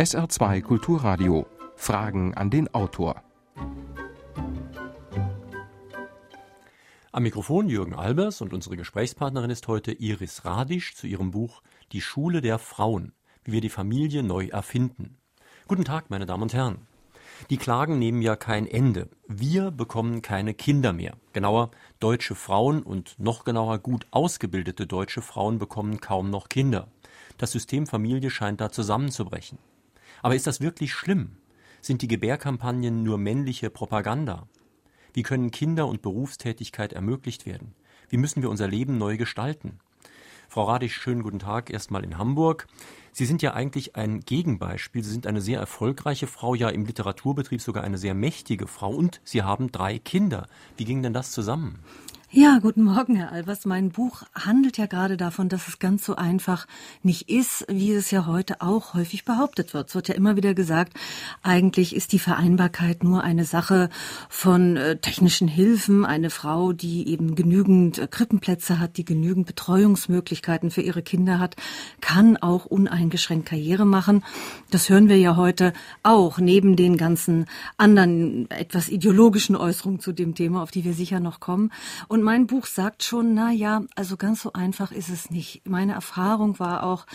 SR2 Kulturradio. Fragen an den Autor. Am Mikrofon Jürgen Albers und unsere Gesprächspartnerin ist heute Iris Radisch zu ihrem Buch Die Schule der Frauen, wie wir die Familie neu erfinden. Guten Tag, meine Damen und Herren. Die Klagen nehmen ja kein Ende. Wir bekommen keine Kinder mehr. Genauer, deutsche Frauen und noch genauer gut ausgebildete deutsche Frauen bekommen kaum noch Kinder. Das System Familie scheint da zusammenzubrechen. Aber ist das wirklich schlimm? Sind die Gebärkampagnen nur männliche Propaganda? Wie können Kinder und Berufstätigkeit ermöglicht werden? Wie müssen wir unser Leben neu gestalten? Frau Radisch, schönen guten Tag erstmal in Hamburg. Sie sind ja eigentlich ein Gegenbeispiel. Sie sind eine sehr erfolgreiche Frau, ja im Literaturbetrieb sogar eine sehr mächtige Frau und Sie haben drei Kinder. Wie ging denn das zusammen? Ja, guten Morgen, Herr Albers. Mein Buch handelt ja gerade davon, dass es ganz so einfach nicht ist, wie es ja heute auch häufig behauptet wird. Es wird ja immer wieder gesagt, eigentlich ist die Vereinbarkeit nur eine Sache von äh, technischen Hilfen. Eine Frau, die eben genügend äh, Krippenplätze hat, die genügend Betreuungsmöglichkeiten für ihre Kinder hat, kann auch uneingeschränkt Karriere machen. Das hören wir ja heute auch, neben den ganzen anderen etwas ideologischen Äußerungen zu dem Thema, auf die wir sicher noch kommen. Und und mein Buch sagt schon, na ja, also ganz so einfach ist es nicht. Meine Erfahrung war auch,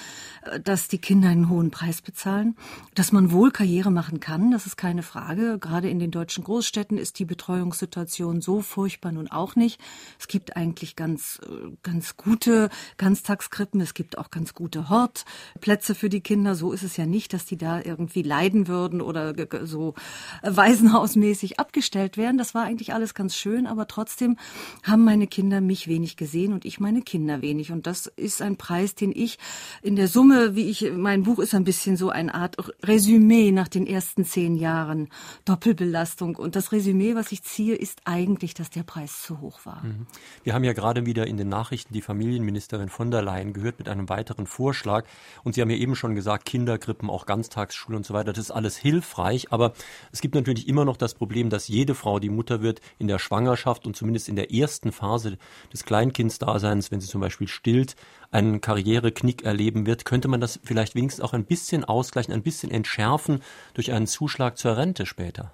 äh, dass die Kinder einen hohen Preis bezahlen, dass man wohl Karriere machen kann, das ist keine Frage. Gerade in den deutschen Großstädten ist die Betreuungssituation so furchtbar nun auch nicht. Es gibt eigentlich ganz, äh, ganz gute Ganztagskrippen, es gibt auch ganz gute Hortplätze für die Kinder. So ist es ja nicht, dass die da irgendwie leiden würden oder so waisenhausmäßig abgestellt werden. Das war eigentlich alles ganz schön, aber trotzdem haben haben meine Kinder mich wenig gesehen und ich meine Kinder wenig. Und das ist ein Preis, den ich in der Summe, wie ich, mein Buch ist ein bisschen so eine Art Resümee nach den ersten zehn Jahren Doppelbelastung. Und das Resümee, was ich ziehe, ist eigentlich, dass der Preis zu hoch war. Mhm. Wir haben ja gerade wieder in den Nachrichten die Familienministerin von der Leyen gehört mit einem weiteren Vorschlag. Und Sie haben ja eben schon gesagt, Kindergrippen, auch Ganztagsschule und so weiter, das ist alles hilfreich. Aber es gibt natürlich immer noch das Problem, dass jede Frau, die Mutter wird, in der Schwangerschaft und zumindest in der ersten ersten Phase des Kleinkindsdaseins, wenn sie zum Beispiel stillt, einen Karriereknick erleben wird, könnte man das vielleicht wenigstens auch ein bisschen ausgleichen, ein bisschen entschärfen durch einen Zuschlag zur Rente später?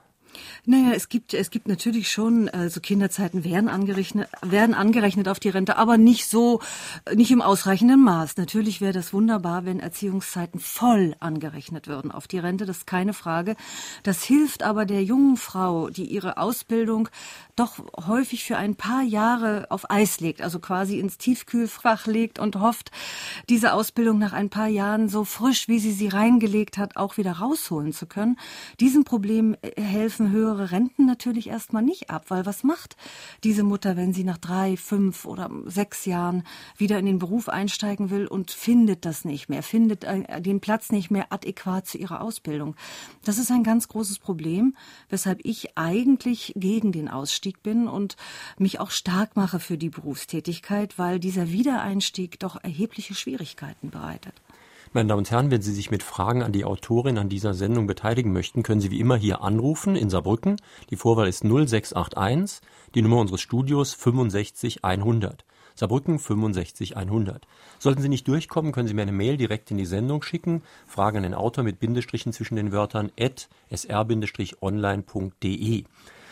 Naja, es gibt, es gibt natürlich schon, also Kinderzeiten werden angerechnet, werden angerechnet auf die Rente, aber nicht so, nicht im ausreichenden Maß. Natürlich wäre das wunderbar, wenn Erziehungszeiten voll angerechnet würden auf die Rente, das ist keine Frage. Das hilft aber der jungen Frau, die ihre Ausbildung doch häufig für ein paar Jahre auf Eis legt, also quasi ins Tiefkühlfach legt und hofft, diese Ausbildung nach ein paar Jahren so frisch, wie sie sie reingelegt hat, auch wieder rausholen zu können. Diesem Problem äh, helfen höhere Renten natürlich erstmal nicht ab, weil was macht diese Mutter, wenn sie nach drei, fünf oder sechs Jahren wieder in den Beruf einsteigen will und findet das nicht mehr, findet äh, den Platz nicht mehr adäquat zu ihrer Ausbildung? Das ist ein ganz großes Problem, weshalb ich eigentlich gegen den Ausstieg bin und mich auch stark mache für die Berufstätigkeit, weil dieser Wiedereinstieg doch erhebliche Schwierigkeiten bereitet. Meine Damen und Herren, wenn Sie sich mit Fragen an die Autorin an dieser Sendung beteiligen möchten, können Sie wie immer hier anrufen in Saarbrücken. Die Vorwahl ist 0681, die Nummer unseres Studios 65100. Saarbrücken 65100. Sollten Sie nicht durchkommen, können Sie mir eine Mail direkt in die Sendung schicken. Fragen an den Autor mit Bindestrichen zwischen den Wörtern at sr-online.de.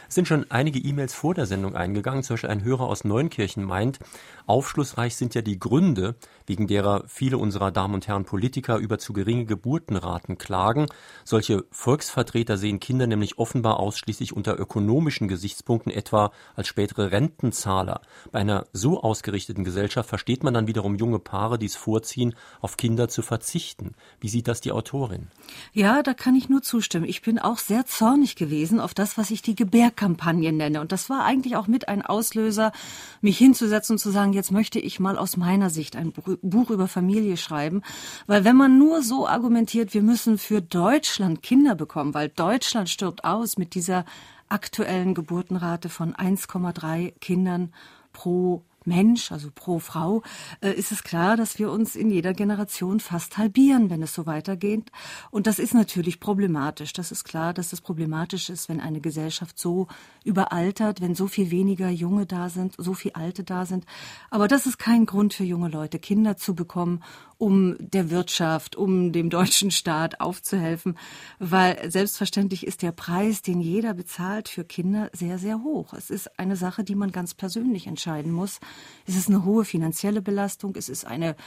Sind schon einige E-Mails vor der Sendung eingegangen. Zum Beispiel ein Hörer aus Neunkirchen meint, aufschlussreich sind ja die Gründe, wegen derer viele unserer Damen und Herren Politiker über zu geringe Geburtenraten klagen. Solche Volksvertreter sehen Kinder nämlich offenbar ausschließlich unter ökonomischen Gesichtspunkten, etwa als spätere Rentenzahler. Bei einer so ausgerichteten Gesellschaft versteht man dann wiederum junge Paare, die es vorziehen, auf Kinder zu verzichten. Wie sieht das die Autorin? Ja, da kann ich nur zustimmen. Ich bin auch sehr zornig gewesen auf das, was ich die Gebär Kampagne nenne. Und das war eigentlich auch mit ein Auslöser, mich hinzusetzen und zu sagen, jetzt möchte ich mal aus meiner Sicht ein Buch über Familie schreiben. Weil wenn man nur so argumentiert, wir müssen für Deutschland Kinder bekommen, weil Deutschland stirbt aus mit dieser aktuellen Geburtenrate von 1,3 Kindern pro Mensch, also pro Frau, äh, ist es klar, dass wir uns in jeder Generation fast halbieren, wenn es so weitergeht. Und das ist natürlich problematisch. Das ist klar, dass es problematisch ist, wenn eine Gesellschaft so überaltert, wenn so viel weniger Junge da sind, so viel Alte da sind. Aber das ist kein Grund für junge Leute, Kinder zu bekommen um der Wirtschaft, um dem deutschen Staat aufzuhelfen, weil selbstverständlich ist der Preis, den jeder bezahlt für Kinder, sehr, sehr hoch. Es ist eine Sache, die man ganz persönlich entscheiden muss. Es ist eine hohe finanzielle Belastung, es ist eine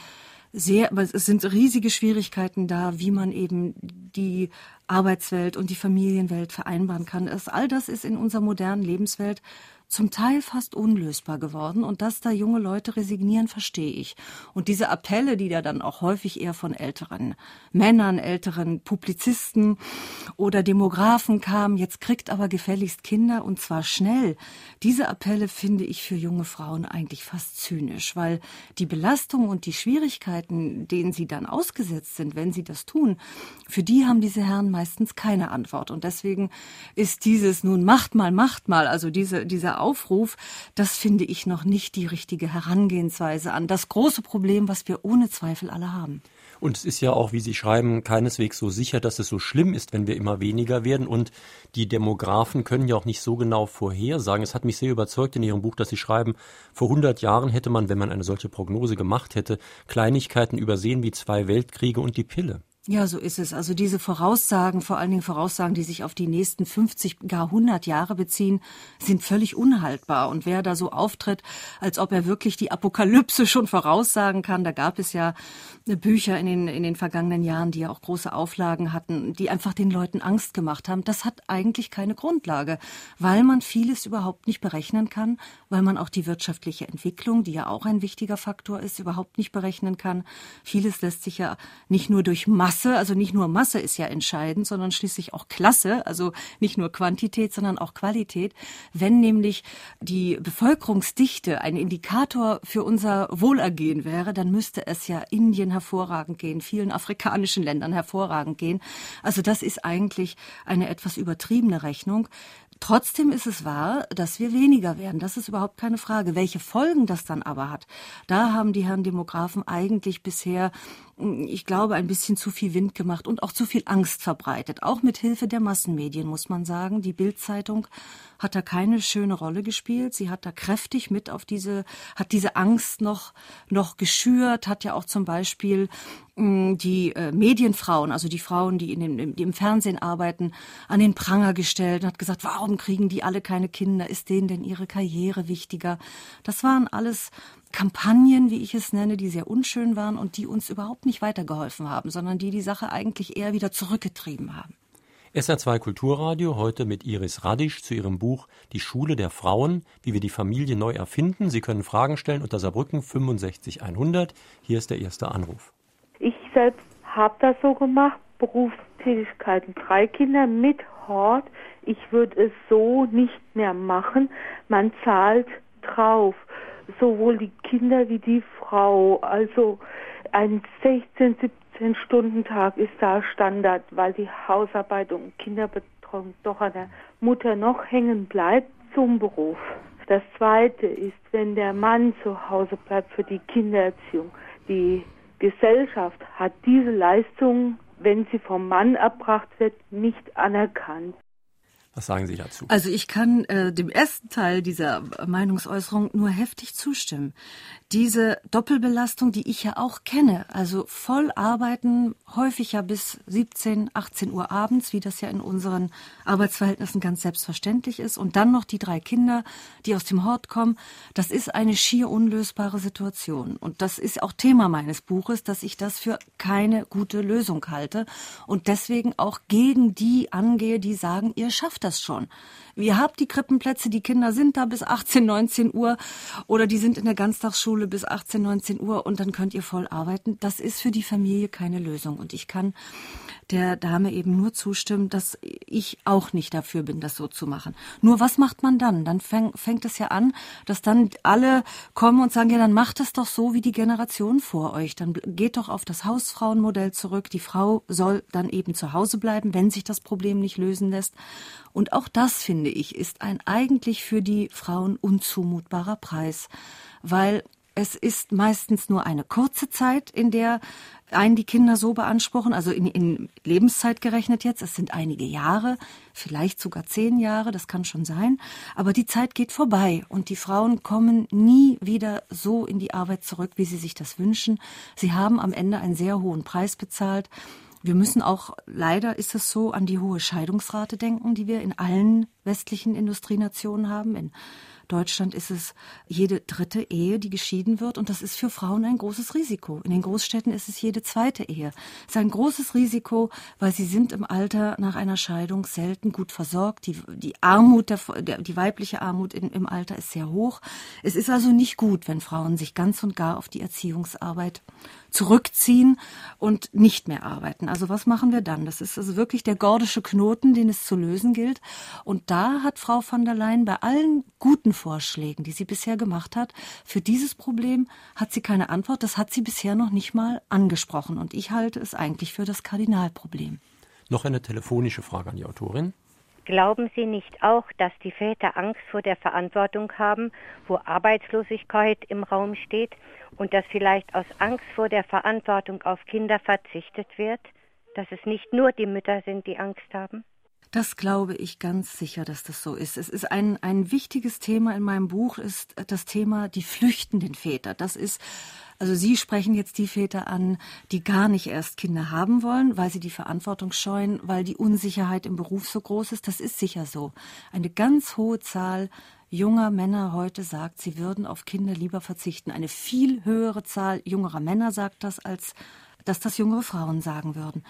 sehr, aber es sind riesige Schwierigkeiten da, wie man eben die Arbeitswelt und die Familienwelt vereinbaren kann. All das ist in unserer modernen Lebenswelt zum Teil fast unlösbar geworden. Und dass da junge Leute resignieren, verstehe ich. Und diese Appelle, die da dann auch häufig eher von älteren Männern, älteren Publizisten oder Demografen kamen, jetzt kriegt aber gefälligst Kinder und zwar schnell. Diese Appelle finde ich für junge Frauen eigentlich fast zynisch, weil die Belastung und die Schwierigkeiten, denen sie dann ausgesetzt sind, wenn sie das tun, für die haben diese Herren meistens keine Antwort. Und deswegen ist dieses nun macht mal, macht mal, also diese, dieser Aufruf, das finde ich noch nicht die richtige Herangehensweise an das große Problem, was wir ohne Zweifel alle haben. Und es ist ja auch, wie Sie schreiben, keineswegs so sicher, dass es so schlimm ist, wenn wir immer weniger werden. Und die Demografen können ja auch nicht so genau vorhersagen. Es hat mich sehr überzeugt in Ihrem Buch, dass Sie schreiben, vor 100 Jahren hätte man, wenn man eine solche Prognose gemacht hätte, Kleinigkeiten übersehen wie zwei Weltkriege und die Pille. Ja, so ist es. Also diese Voraussagen, vor allen Dingen Voraussagen, die sich auf die nächsten 50, gar 100 Jahre beziehen, sind völlig unhaltbar. Und wer da so auftritt, als ob er wirklich die Apokalypse schon voraussagen kann, da gab es ja Bücher in den, in den vergangenen Jahren, die ja auch große Auflagen hatten, die einfach den Leuten Angst gemacht haben. Das hat eigentlich keine Grundlage, weil man vieles überhaupt nicht berechnen kann, weil man auch die wirtschaftliche Entwicklung, die ja auch ein wichtiger Faktor ist, überhaupt nicht berechnen kann. Vieles lässt sich ja nicht nur durch Masse, also nicht nur Masse ist ja entscheidend, sondern schließlich auch Klasse, also nicht nur Quantität, sondern auch Qualität. Wenn nämlich die Bevölkerungsdichte ein Indikator für unser Wohlergehen wäre, dann müsste es ja Indien hervorragend gehen, vielen afrikanischen Ländern hervorragend gehen. Also das ist eigentlich eine etwas übertriebene Rechnung. Trotzdem ist es wahr, dass wir weniger werden. Das ist überhaupt keine Frage. Welche Folgen das dann aber hat, da haben die Herren Demografen eigentlich bisher, ich glaube, ein bisschen zu viel Wind gemacht und auch zu viel Angst verbreitet. Auch mit Hilfe der Massenmedien, muss man sagen. Die Bildzeitung hat da keine schöne Rolle gespielt. Sie hat da kräftig mit auf diese, hat diese Angst noch, noch geschürt, hat ja auch zum Beispiel hm, die äh, Medienfrauen, also die Frauen, die, in dem, die im Fernsehen arbeiten, an den Pranger gestellt und hat gesagt, warum kriegen die alle keine Kinder? Ist denen denn ihre Karriere wichtiger? Das waren alles Kampagnen, wie ich es nenne, die sehr unschön waren und die uns überhaupt nicht weitergeholfen haben, sondern die die Sache eigentlich eher wieder zurückgetrieben haben. SR2 Kulturradio heute mit Iris Radisch zu ihrem Buch Die Schule der Frauen, wie wir die Familie neu erfinden. Sie können Fragen stellen unter Saarbrücken 65 100. Hier ist der erste Anruf. Ich selbst habe das so gemacht, Berufstätigkeiten, drei Kinder mit Hort. Ich würde es so nicht mehr machen. Man zahlt drauf, sowohl die Kinder wie die Frau. Also ein 16, 17 Stunden Tag ist da Standard, weil die Hausarbeit und Kinderbetreuung doch an der Mutter noch hängen bleibt zum Beruf. Das zweite ist, wenn der Mann zu Hause bleibt für die Kindererziehung. Die Gesellschaft hat diese Leistung, wenn sie vom Mann erbracht wird, nicht anerkannt. Was sagen Sie dazu? Also ich kann äh, dem ersten Teil dieser Meinungsäußerung nur heftig zustimmen. Diese Doppelbelastung, die ich ja auch kenne, also voll arbeiten, häufig ja bis 17, 18 Uhr abends, wie das ja in unseren Arbeitsverhältnissen ganz selbstverständlich ist, und dann noch die drei Kinder, die aus dem Hort kommen, das ist eine schier unlösbare Situation. Und das ist auch Thema meines Buches, dass ich das für keine gute Lösung halte und deswegen auch gegen die angehe, die sagen, ihr schafft das schon. Ihr habt die Krippenplätze, die Kinder sind da bis 18, 19 Uhr oder die sind in der Ganztagsschule bis 18, 19 Uhr und dann könnt ihr voll arbeiten. Das ist für die Familie keine Lösung. Und ich kann der Dame eben nur zustimmen, dass ich auch nicht dafür bin, das so zu machen. Nur was macht man dann? Dann fäng, fängt es ja an, dass dann alle kommen und sagen, ja, dann macht es doch so wie die Generation vor euch. Dann geht doch auf das Hausfrauenmodell zurück. Die Frau soll dann eben zu Hause bleiben, wenn sich das Problem nicht lösen lässt. Und auch das, finde ich, ist ein eigentlich für die Frauen unzumutbarer Preis weil es ist meistens nur eine kurze Zeit, in der einen die Kinder so beanspruchen, also in, in, Lebenszeit gerechnet jetzt. Es sind einige Jahre, vielleicht sogar zehn Jahre, das kann schon sein. Aber die Zeit geht vorbei und die Frauen kommen nie wieder so in die Arbeit zurück, wie sie sich das wünschen. Sie haben am Ende einen sehr hohen Preis bezahlt. Wir müssen auch, leider ist es so, an die hohe Scheidungsrate denken, die wir in allen westlichen Industrienationen haben. In Deutschland ist es jede dritte Ehe, die geschieden wird. Und das ist für Frauen ein großes Risiko. In den Großstädten ist es jede zweite Ehe. Es ist ein großes Risiko, weil sie sind im Alter nach einer Scheidung selten gut versorgt. Die, die Armut, der, der, die weibliche Armut in, im Alter ist sehr hoch. Es ist also nicht gut, wenn Frauen sich ganz und gar auf die Erziehungsarbeit zurückziehen und nicht mehr arbeiten. Also was machen wir dann? Das ist also wirklich der gordische Knoten, den es zu lösen gilt. Und da hat Frau von der Leyen bei allen guten Vorschlägen, die sie bisher gemacht hat, für dieses Problem hat sie keine Antwort. Das hat sie bisher noch nicht mal angesprochen. Und ich halte es eigentlich für das Kardinalproblem. Noch eine telefonische Frage an die Autorin. Glauben Sie nicht auch, dass die Väter Angst vor der Verantwortung haben, wo Arbeitslosigkeit im Raum steht und dass vielleicht aus Angst vor der Verantwortung auf Kinder verzichtet wird? Dass es nicht nur die Mütter sind, die Angst haben? Das glaube ich ganz sicher, dass das so ist. Es ist ein, ein wichtiges Thema in meinem Buch, ist das Thema die flüchtenden Väter. Das ist, also Sie sprechen jetzt die Väter an, die gar nicht erst Kinder haben wollen, weil sie die Verantwortung scheuen, weil die Unsicherheit im Beruf so groß ist. Das ist sicher so. Eine ganz hohe Zahl junger Männer heute sagt, sie würden auf Kinder lieber verzichten. Eine viel höhere Zahl jüngerer Männer sagt das als dass das jüngere Frauen sagen würden.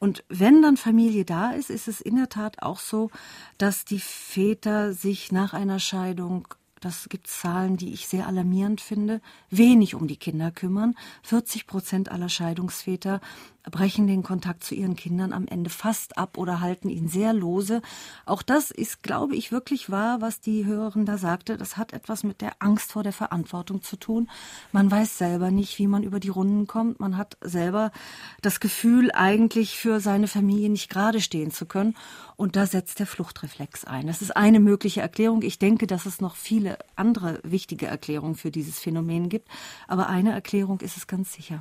Und wenn dann Familie da ist, ist es in der Tat auch so, dass die Väter sich nach einer Scheidung das gibt Zahlen, die ich sehr alarmierend finde, wenig um die Kinder kümmern. 40 Prozent aller Scheidungsväter brechen den Kontakt zu ihren Kindern am Ende fast ab oder halten ihn sehr lose. Auch das ist, glaube ich, wirklich wahr, was die Hörerin da sagte. Das hat etwas mit der Angst vor der Verantwortung zu tun. Man weiß selber nicht, wie man über die Runden kommt. Man hat selber das Gefühl, eigentlich für seine Familie nicht gerade stehen zu können. Und da setzt der Fluchtreflex ein. Das ist eine mögliche Erklärung. Ich denke, dass es noch viele andere wichtige Erklärungen für dieses Phänomen gibt. Aber eine Erklärung ist es ganz sicher.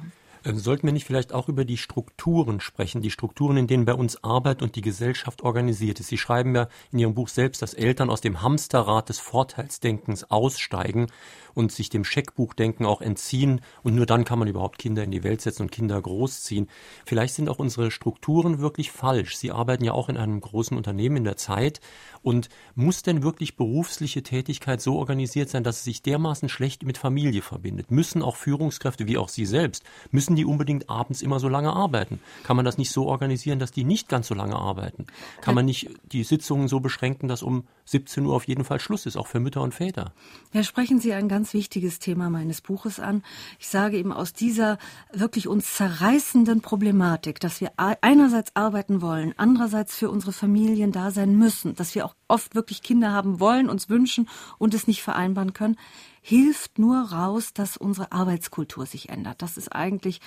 Sollten wir nicht vielleicht auch über die Strukturen sprechen, die Strukturen, in denen bei uns Arbeit und die Gesellschaft organisiert ist? Sie schreiben ja in Ihrem Buch selbst, dass Eltern aus dem Hamsterrad des Vorteilsdenkens aussteigen und sich dem Scheckbuchdenken auch entziehen und nur dann kann man überhaupt Kinder in die Welt setzen und Kinder großziehen. Vielleicht sind auch unsere Strukturen wirklich falsch. Sie arbeiten ja auch in einem großen Unternehmen in der Zeit und muss denn wirklich berufliche Tätigkeit so organisiert sein, dass es sich dermaßen schlecht mit Familie verbindet? Müssen auch Führungskräfte wie auch Sie selbst, müssen die unbedingt abends immer so lange arbeiten? Kann man das nicht so organisieren, dass die nicht ganz so lange arbeiten? Kann man nicht die Sitzungen so beschränken, dass um 17 Uhr auf jeden Fall Schluss ist, auch für Mütter und Väter? Ja, sprechen Sie ein ganz ganz wichtiges Thema meines Buches an. Ich sage eben aus dieser wirklich uns zerreißenden Problematik, dass wir einerseits arbeiten wollen, andererseits für unsere Familien da sein müssen, dass wir auch oft wirklich Kinder haben wollen, uns wünschen und es nicht vereinbaren können, hilft nur raus, dass unsere Arbeitskultur sich ändert. Das ist eigentlich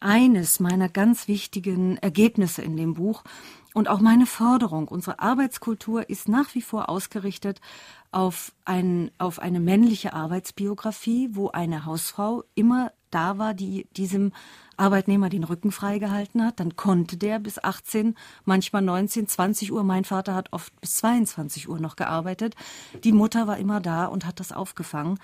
eines meiner ganz wichtigen Ergebnisse in dem Buch. Und auch meine Forderung, unsere Arbeitskultur ist nach wie vor ausgerichtet auf, ein, auf eine männliche Arbeitsbiografie, wo eine Hausfrau immer da war, die diesem Arbeitnehmer den Rücken freigehalten hat. Dann konnte der bis 18, manchmal 19, 20 Uhr. Mein Vater hat oft bis 22 Uhr noch gearbeitet. Die Mutter war immer da und hat das aufgefangen.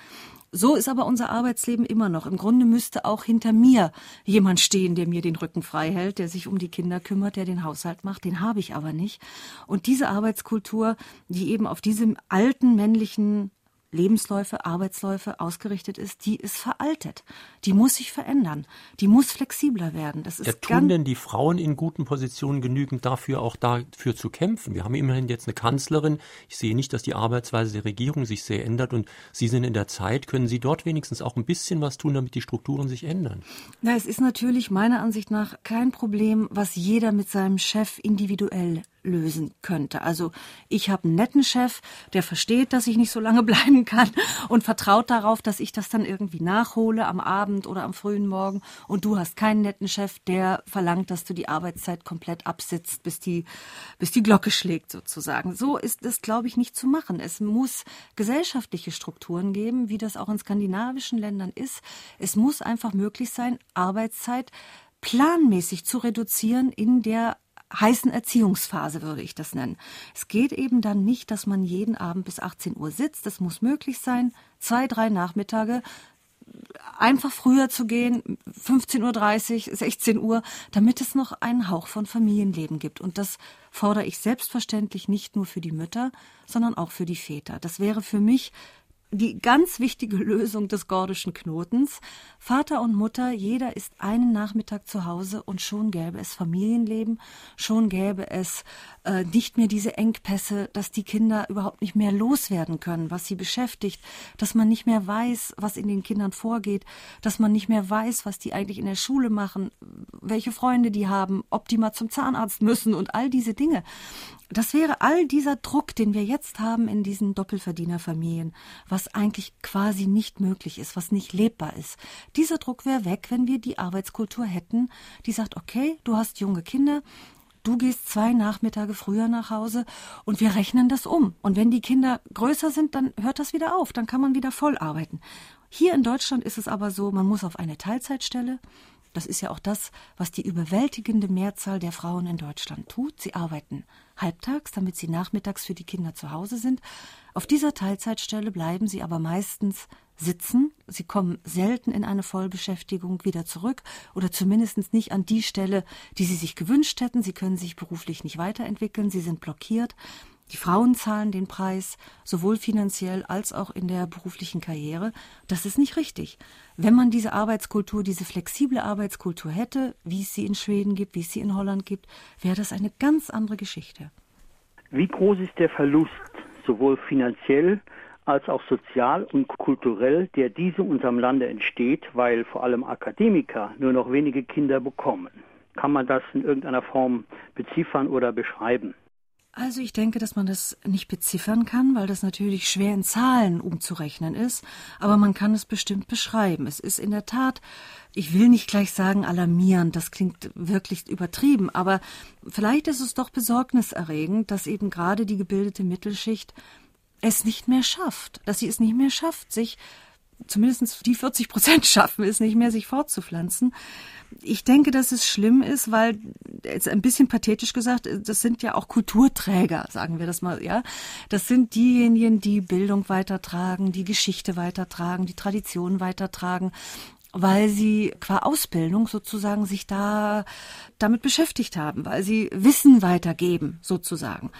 So ist aber unser Arbeitsleben immer noch. Im Grunde müsste auch hinter mir jemand stehen, der mir den Rücken frei hält, der sich um die Kinder kümmert, der den Haushalt macht. Den habe ich aber nicht. Und diese Arbeitskultur, die eben auf diesem alten männlichen Lebensläufe, Arbeitsläufe ausgerichtet ist, die ist veraltet. Die muss sich verändern. Die muss flexibler werden. Das ist ja, tun denn die Frauen in guten Positionen genügend dafür, auch dafür zu kämpfen? Wir haben immerhin jetzt eine Kanzlerin. Ich sehe nicht, dass die Arbeitsweise der Regierung sich sehr ändert und Sie sind in der Zeit. Können Sie dort wenigstens auch ein bisschen was tun, damit die Strukturen sich ändern? Na, es ist natürlich meiner Ansicht nach kein Problem, was jeder mit seinem Chef individuell lösen könnte. Also ich habe einen netten Chef, der versteht, dass ich nicht so lange bleiben kann und vertraut darauf, dass ich das dann irgendwie nachhole am Abend oder am frühen Morgen. Und du hast keinen netten Chef, der verlangt, dass du die Arbeitszeit komplett absitzt, bis die, bis die Glocke schlägt sozusagen. So ist das, glaube ich, nicht zu machen. Es muss gesellschaftliche Strukturen geben, wie das auch in skandinavischen Ländern ist. Es muss einfach möglich sein, Arbeitszeit planmäßig zu reduzieren in der heißen Erziehungsphase, würde ich das nennen. Es geht eben dann nicht, dass man jeden Abend bis 18 Uhr sitzt. Es muss möglich sein, zwei, drei Nachmittage einfach früher zu gehen, 15.30 Uhr, 16 Uhr, damit es noch einen Hauch von Familienleben gibt. Und das fordere ich selbstverständlich nicht nur für die Mütter, sondern auch für die Väter. Das wäre für mich die ganz wichtige Lösung des gordischen Knotens. Vater und Mutter, jeder ist einen Nachmittag zu Hause und schon gäbe es Familienleben, schon gäbe es äh, nicht mehr diese Engpässe, dass die Kinder überhaupt nicht mehr loswerden können, was sie beschäftigt, dass man nicht mehr weiß, was in den Kindern vorgeht, dass man nicht mehr weiß, was die eigentlich in der Schule machen, welche Freunde die haben, ob die mal zum Zahnarzt müssen und all diese Dinge. Das wäre all dieser Druck, den wir jetzt haben in diesen Doppelverdienerfamilien, was eigentlich quasi nicht möglich ist, was nicht lebbar ist. Dieser Druck wäre weg, wenn wir die Arbeitskultur hätten, die sagt, okay, du hast junge Kinder, du gehst zwei Nachmittage früher nach Hause und wir rechnen das um. Und wenn die Kinder größer sind, dann hört das wieder auf, dann kann man wieder voll arbeiten. Hier in Deutschland ist es aber so, man muss auf eine Teilzeitstelle, das ist ja auch das, was die überwältigende Mehrzahl der Frauen in Deutschland tut. Sie arbeiten halbtags, damit sie nachmittags für die Kinder zu Hause sind. Auf dieser Teilzeitstelle bleiben sie aber meistens sitzen. Sie kommen selten in eine Vollbeschäftigung wieder zurück oder zumindest nicht an die Stelle, die sie sich gewünscht hätten. Sie können sich beruflich nicht weiterentwickeln. Sie sind blockiert. Die Frauen zahlen den Preis, sowohl finanziell als auch in der beruflichen Karriere. Das ist nicht richtig. Wenn man diese Arbeitskultur, diese flexible Arbeitskultur hätte, wie es sie in Schweden gibt, wie es sie in Holland gibt, wäre das eine ganz andere Geschichte. Wie groß ist der Verlust, sowohl finanziell als auch sozial und kulturell, der diesem unserem Lande entsteht, weil vor allem Akademiker nur noch wenige Kinder bekommen? Kann man das in irgendeiner Form beziffern oder beschreiben? Also ich denke, dass man das nicht beziffern kann, weil das natürlich schwer in Zahlen umzurechnen ist, aber man kann es bestimmt beschreiben. Es ist in der Tat, ich will nicht gleich sagen alarmierend, das klingt wirklich übertrieben, aber vielleicht ist es doch besorgniserregend, dass eben gerade die gebildete Mittelschicht es nicht mehr schafft, dass sie es nicht mehr schafft, sich zumindest die 40 Prozent schaffen es nicht mehr, sich fortzupflanzen. Ich denke, dass es schlimm ist, weil, jetzt ein bisschen pathetisch gesagt, das sind ja auch Kulturträger, sagen wir das mal, ja. Das sind diejenigen, die Bildung weitertragen, die Geschichte weitertragen, die Tradition weitertragen weil sie qua Ausbildung sozusagen sich da damit beschäftigt haben, weil sie Wissen weitergeben sozusagen.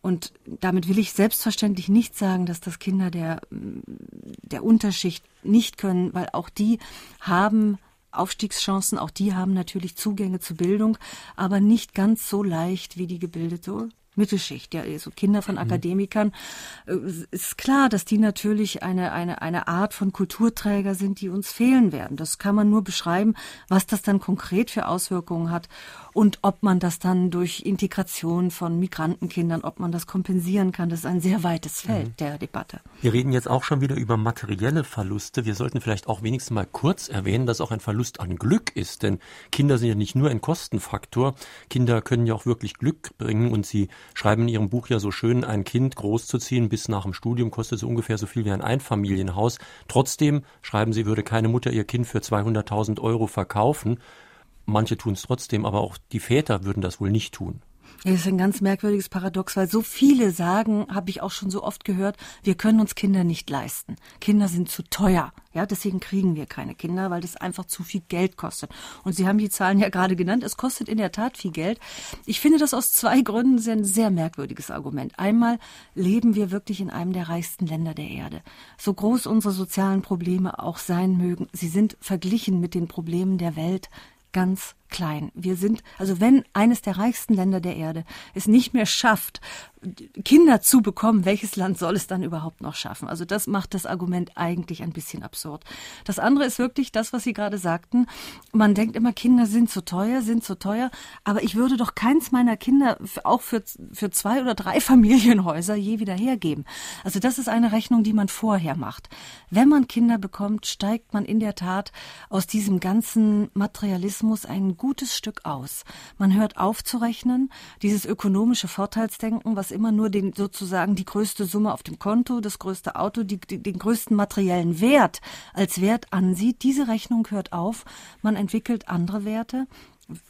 Und damit will ich selbstverständlich nicht sagen, dass das Kinder der, der Unterschicht nicht können, weil auch die haben Aufstiegschancen, auch die haben natürlich Zugänge zu Bildung, aber nicht ganz so leicht wie die gebildete Mittelschicht, ja, also Kinder von mhm. Akademikern, äh, ist klar, dass die natürlich eine, eine, eine Art von Kulturträger sind, die uns fehlen werden. Das kann man nur beschreiben, was das dann konkret für Auswirkungen hat und ob man das dann durch Integration von Migrantenkindern, ob man das kompensieren kann. Das ist ein sehr weites Feld mhm. der Debatte. Wir reden jetzt auch schon wieder über materielle Verluste. Wir sollten vielleicht auch wenigstens mal kurz erwähnen, dass auch ein Verlust an Glück ist, denn Kinder sind ja nicht nur ein Kostenfaktor. Kinder können ja auch wirklich Glück bringen und sie schreiben in Ihrem Buch ja so schön, ein Kind großzuziehen bis nach dem Studium kostet so ungefähr so viel wie ein Einfamilienhaus. Trotzdem schreiben Sie, würde keine Mutter ihr Kind für 200.000 Euro verkaufen. Manche tun es trotzdem, aber auch die Väter würden das wohl nicht tun. Ja, das ist ein ganz merkwürdiges Paradox, weil so viele sagen, habe ich auch schon so oft gehört, wir können uns Kinder nicht leisten. Kinder sind zu teuer. Ja, deswegen kriegen wir keine Kinder, weil das einfach zu viel Geld kostet. Und Sie haben die Zahlen ja gerade genannt. Es kostet in der Tat viel Geld. Ich finde das aus zwei Gründen ein sehr merkwürdiges Argument. Einmal leben wir wirklich in einem der reichsten Länder der Erde. So groß unsere sozialen Probleme auch sein mögen, sie sind verglichen mit den Problemen der Welt ganz klein. Wir sind, also wenn eines der reichsten Länder der Erde es nicht mehr schafft, Kinder zu bekommen, welches Land soll es dann überhaupt noch schaffen? Also das macht das Argument eigentlich ein bisschen absurd. Das andere ist wirklich das, was Sie gerade sagten. Man denkt immer, Kinder sind zu teuer, sind zu teuer. Aber ich würde doch keins meiner Kinder auch für, für zwei oder drei Familienhäuser je wieder hergeben. Also das ist eine Rechnung, die man vorher macht. Wenn man Kinder bekommt, steigt man in der Tat aus diesem ganzen Materialismus gutes Stück aus. Man hört auf zu rechnen, dieses ökonomische Vorteilsdenken, was immer nur den sozusagen die größte Summe auf dem Konto, das größte Auto, die, die, den größten materiellen Wert als Wert ansieht. Diese Rechnung hört auf. Man entwickelt andere Werte.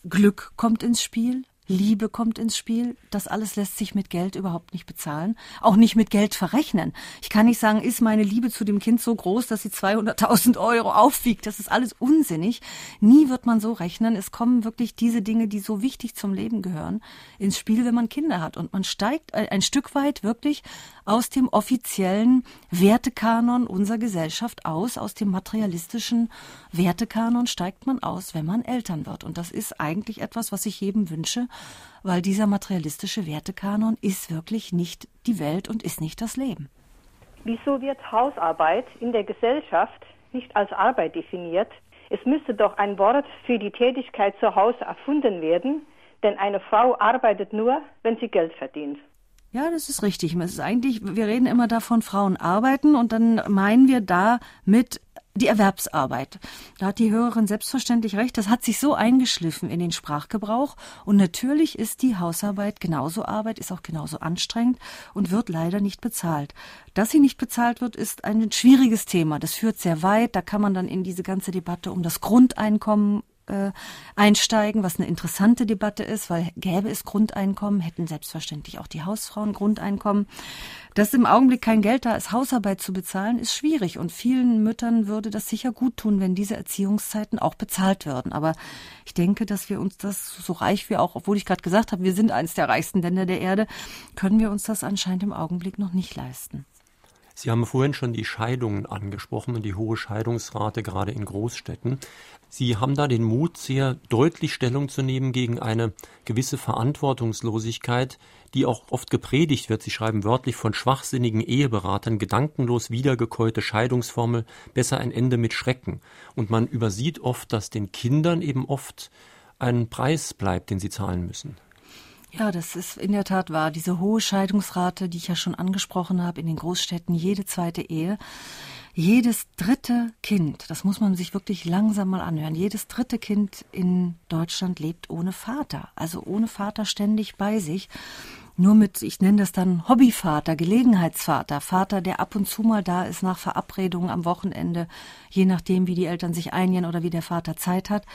Glück kommt ins Spiel, Liebe kommt ins Spiel. Das alles lässt sich mit Geld überhaupt nicht bezahlen. Auch nicht mit Geld verrechnen. Ich kann nicht sagen, ist meine Liebe zu dem Kind so groß, dass sie 200.000 Euro aufwiegt. Das ist alles unsinnig. Nie wird man so rechnen. Es kommen wirklich diese Dinge, die so wichtig zum Leben gehören, ins Spiel, wenn man Kinder hat. Und man steigt ein Stück weit wirklich aus dem offiziellen Wertekanon unserer Gesellschaft aus, aus dem materialistischen Wertekanon steigt man aus, wenn man Eltern wird. Und das ist eigentlich etwas, was ich jedem wünsche, weil dieser materialistische Wertekanon ist wirklich nicht die Welt und ist nicht das Leben. Wieso wird Hausarbeit in der Gesellschaft nicht als Arbeit definiert? Es müsste doch ein Wort für die Tätigkeit zu Hause erfunden werden, denn eine Frau arbeitet nur, wenn sie Geld verdient. Ja, das ist richtig. Es ist eigentlich, wir reden immer davon, Frauen arbeiten und dann meinen wir da mit die Erwerbsarbeit. Da hat die Hörerin selbstverständlich recht. Das hat sich so eingeschliffen in den Sprachgebrauch. Und natürlich ist die Hausarbeit genauso Arbeit, ist auch genauso anstrengend und wird leider nicht bezahlt. Dass sie nicht bezahlt wird, ist ein schwieriges Thema. Das führt sehr weit. Da kann man dann in diese ganze Debatte um das Grundeinkommen äh, einsteigen, was eine interessante Debatte ist, weil gäbe es Grundeinkommen, hätten selbstverständlich auch die Hausfrauen Grundeinkommen. Dass im Augenblick kein Geld da ist, Hausarbeit zu bezahlen, ist schwierig und vielen Müttern würde das sicher gut tun, wenn diese Erziehungszeiten auch bezahlt würden. Aber ich denke, dass wir uns das so reich wie auch, obwohl ich gerade gesagt habe, wir sind eines der reichsten Länder der Erde, können wir uns das anscheinend im Augenblick noch nicht leisten. Sie haben vorhin schon die Scheidungen angesprochen und die hohe Scheidungsrate gerade in Großstädten. Sie haben da den Mut, sehr deutlich Stellung zu nehmen gegen eine gewisse Verantwortungslosigkeit, die auch oft gepredigt wird. Sie schreiben wörtlich von schwachsinnigen Eheberatern, gedankenlos wiedergekäute Scheidungsformel, besser ein Ende mit Schrecken. Und man übersieht oft, dass den Kindern eben oft ein Preis bleibt, den sie zahlen müssen. Ja, das ist in der Tat wahr. Diese hohe Scheidungsrate, die ich ja schon angesprochen habe, in den Großstädten, jede zweite Ehe. Jedes dritte Kind, das muss man sich wirklich langsam mal anhören, jedes dritte Kind in Deutschland lebt ohne Vater, also ohne Vater ständig bei sich. Nur mit, ich nenne das dann Hobbyvater, Gelegenheitsvater, Vater, der ab und zu mal da ist nach Verabredungen am Wochenende, je nachdem, wie die Eltern sich einigen oder wie der Vater Zeit hat.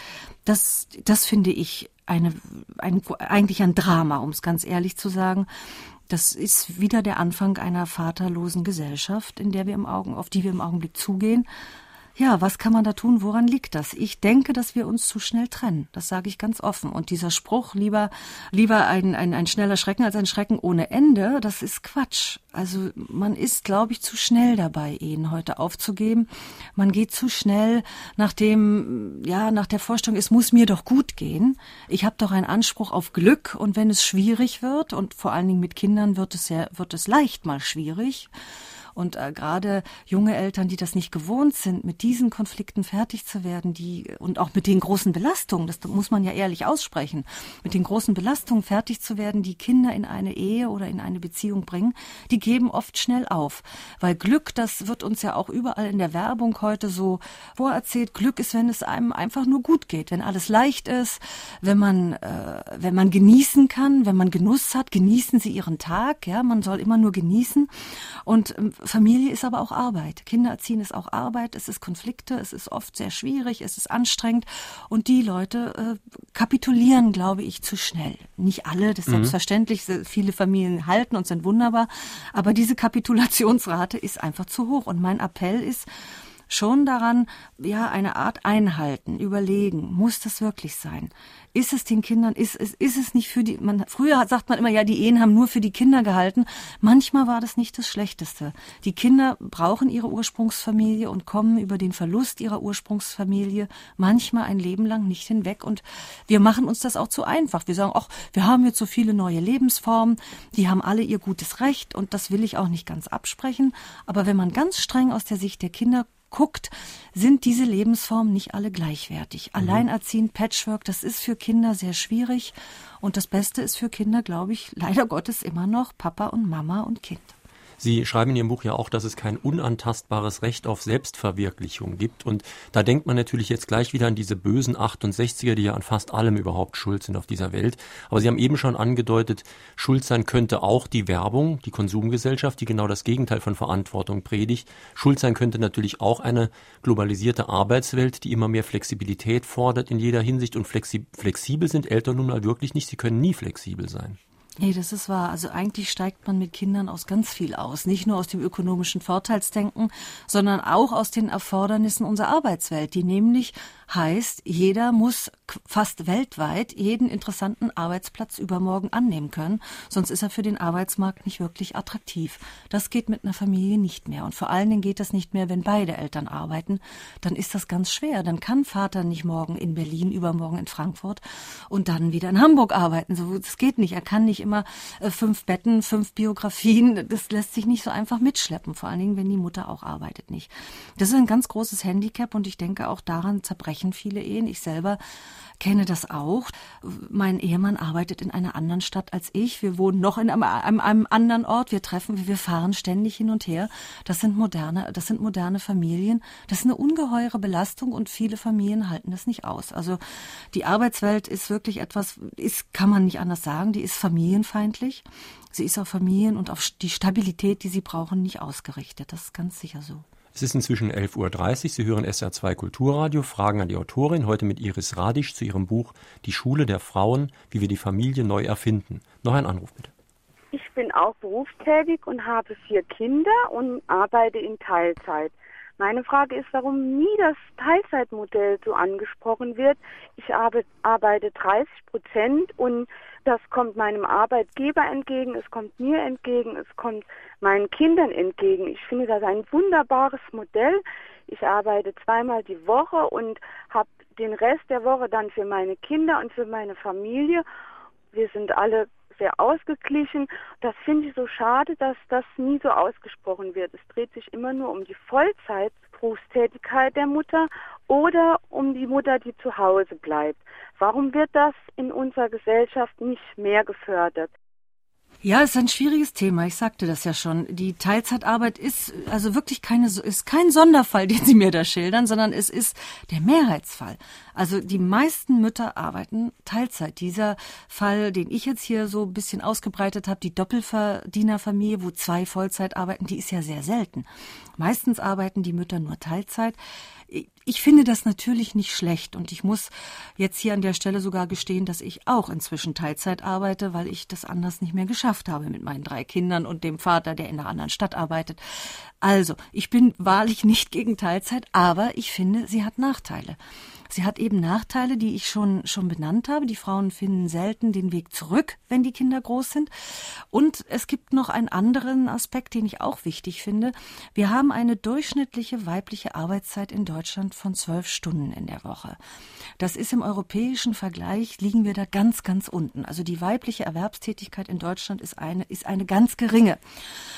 Das, das finde ich eine, ein, eigentlich ein Drama, um es ganz ehrlich zu sagen. Das ist wieder der Anfang einer vaterlosen Gesellschaft, in der wir im Augen, auf die wir im Augenblick zugehen. Ja, was kann man da tun? Woran liegt das? Ich denke, dass wir uns zu schnell trennen. Das sage ich ganz offen. Und dieser Spruch, lieber, lieber ein, ein, ein schneller Schrecken als ein Schrecken ohne Ende, das ist Quatsch. Also man ist, glaube ich, zu schnell dabei, Ehen heute aufzugeben. Man geht zu schnell nach dem, ja, nach der Vorstellung, es muss mir doch gut gehen. Ich habe doch einen Anspruch auf Glück. Und wenn es schwierig wird, und vor allen Dingen mit Kindern wird es ja, wird es leicht mal schwierig, und äh, gerade junge Eltern, die das nicht gewohnt sind, mit diesen Konflikten fertig zu werden, die und auch mit den großen Belastungen, das muss man ja ehrlich aussprechen, mit den großen Belastungen fertig zu werden, die Kinder in eine Ehe oder in eine Beziehung bringen, die geben oft schnell auf. Weil Glück, das wird uns ja auch überall in der Werbung heute so vorerzählt, Glück ist, wenn es einem einfach nur gut geht, wenn alles leicht ist, wenn man, äh, wenn man genießen kann, wenn man Genuss hat, genießen Sie Ihren Tag, ja, man soll immer nur genießen. Und ähm, Familie ist aber auch Arbeit. Kinder erziehen ist auch Arbeit. Es ist Konflikte. Es ist oft sehr schwierig. Es ist anstrengend. Und die Leute äh, kapitulieren, glaube ich, zu schnell. Nicht alle, das ist mhm. selbstverständlich. Viele Familien halten und sind wunderbar. Aber diese Kapitulationsrate ist einfach zu hoch. Und mein Appell ist, schon daran, ja, eine Art einhalten, überlegen, muss das wirklich sein? Ist es den Kindern, ist, ist, ist es nicht für die, man, früher sagt man immer, ja, die Ehen haben nur für die Kinder gehalten. Manchmal war das nicht das Schlechteste. Die Kinder brauchen ihre Ursprungsfamilie und kommen über den Verlust ihrer Ursprungsfamilie manchmal ein Leben lang nicht hinweg. Und wir machen uns das auch zu einfach. Wir sagen, ach, wir haben jetzt so viele neue Lebensformen, die haben alle ihr gutes Recht und das will ich auch nicht ganz absprechen. Aber wenn man ganz streng aus der Sicht der Kinder guckt, sind diese Lebensformen nicht alle gleichwertig. Mhm. Alleinerziehend, Patchwork, das ist für Kinder sehr schwierig. Und das Beste ist für Kinder, glaube ich, leider Gottes immer noch Papa und Mama und Kind. Sie schreiben in Ihrem Buch ja auch, dass es kein unantastbares Recht auf Selbstverwirklichung gibt. Und da denkt man natürlich jetzt gleich wieder an diese bösen 68er, die ja an fast allem überhaupt schuld sind auf dieser Welt. Aber Sie haben eben schon angedeutet, schuld sein könnte auch die Werbung, die Konsumgesellschaft, die genau das Gegenteil von Verantwortung predigt. Schuld sein könnte natürlich auch eine globalisierte Arbeitswelt, die immer mehr Flexibilität fordert in jeder Hinsicht. Und flexibel sind Eltern nun mal wirklich nicht. Sie können nie flexibel sein. Nee, das ist wahr. Also eigentlich steigt man mit Kindern aus ganz viel aus. Nicht nur aus dem ökonomischen Vorteilsdenken, sondern auch aus den Erfordernissen unserer Arbeitswelt, die nämlich heißt, jeder muss fast weltweit jeden interessanten Arbeitsplatz übermorgen annehmen können, sonst ist er für den Arbeitsmarkt nicht wirklich attraktiv. Das geht mit einer Familie nicht mehr. Und vor allen Dingen geht das nicht mehr, wenn beide Eltern arbeiten. Dann ist das ganz schwer. Dann kann Vater nicht morgen in Berlin, übermorgen in Frankfurt und dann wieder in Hamburg arbeiten. So, das geht nicht. Er kann nicht immer äh, fünf Betten, fünf Biografien. Das lässt sich nicht so einfach mitschleppen. Vor allen Dingen, wenn die Mutter auch arbeitet nicht. Das ist ein ganz großes Handicap und ich denke auch daran zerbrechen brechen viele Ehen. Ich selber kenne das auch. Mein Ehemann arbeitet in einer anderen Stadt als ich. Wir wohnen noch in einem, einem, einem, anderen Ort. Wir treffen, wir fahren ständig hin und her. Das sind moderne, das sind moderne Familien. Das ist eine ungeheure Belastung und viele Familien halten das nicht aus. Also die Arbeitswelt ist wirklich etwas, ist, kann man nicht anders sagen, die ist familienfeindlich. Sie ist auf Familien und auf die Stabilität, die sie brauchen, nicht ausgerichtet. Das ist ganz sicher so. Es ist inzwischen 11.30 Uhr. Sie hören SR2 Kulturradio. Fragen an die Autorin. Heute mit Iris Radisch zu ihrem Buch Die Schule der Frauen, wie wir die Familie neu erfinden. Noch ein Anruf bitte. Ich bin auch berufstätig und habe vier Kinder und arbeite in Teilzeit. Meine Frage ist, warum nie das Teilzeitmodell so angesprochen wird. Ich arbeite 30 Prozent und das kommt meinem Arbeitgeber entgegen, es kommt mir entgegen, es kommt meinen Kindern entgegen. Ich finde das ein wunderbares Modell. Ich arbeite zweimal die Woche und habe den Rest der Woche dann für meine Kinder und für meine Familie. Wir sind alle sehr ausgeglichen. Das finde ich so schade, dass das nie so ausgesprochen wird. Es dreht sich immer nur um die Vollzeitberufstätigkeit der Mutter oder um die Mutter, die zu Hause bleibt. Warum wird das in unserer Gesellschaft nicht mehr gefördert? Ja, ist ein schwieriges Thema. Ich sagte das ja schon. Die Teilzeitarbeit ist also wirklich keine, ist kein Sonderfall, den Sie mir da schildern, sondern es ist der Mehrheitsfall. Also die meisten Mütter arbeiten Teilzeit. Dieser Fall, den ich jetzt hier so ein bisschen ausgebreitet habe, die Doppelverdienerfamilie, wo zwei Vollzeit arbeiten, die ist ja sehr selten. Meistens arbeiten die Mütter nur Teilzeit ich finde das natürlich nicht schlecht und ich muss jetzt hier an der Stelle sogar gestehen, dass ich auch inzwischen Teilzeit arbeite, weil ich das anders nicht mehr geschafft habe mit meinen drei Kindern und dem Vater, der in einer anderen Stadt arbeitet. Also, ich bin wahrlich nicht gegen Teilzeit, aber ich finde, sie hat Nachteile. Sie hat eben Nachteile, die ich schon, schon benannt habe. Die Frauen finden selten den Weg zurück, wenn die Kinder groß sind. Und es gibt noch einen anderen Aspekt, den ich auch wichtig finde. Wir haben eine durchschnittliche weibliche Arbeitszeit in Deutschland von zwölf Stunden in der Woche. Das ist im europäischen Vergleich, liegen wir da ganz, ganz unten. Also die weibliche Erwerbstätigkeit in Deutschland ist eine, ist eine ganz geringe.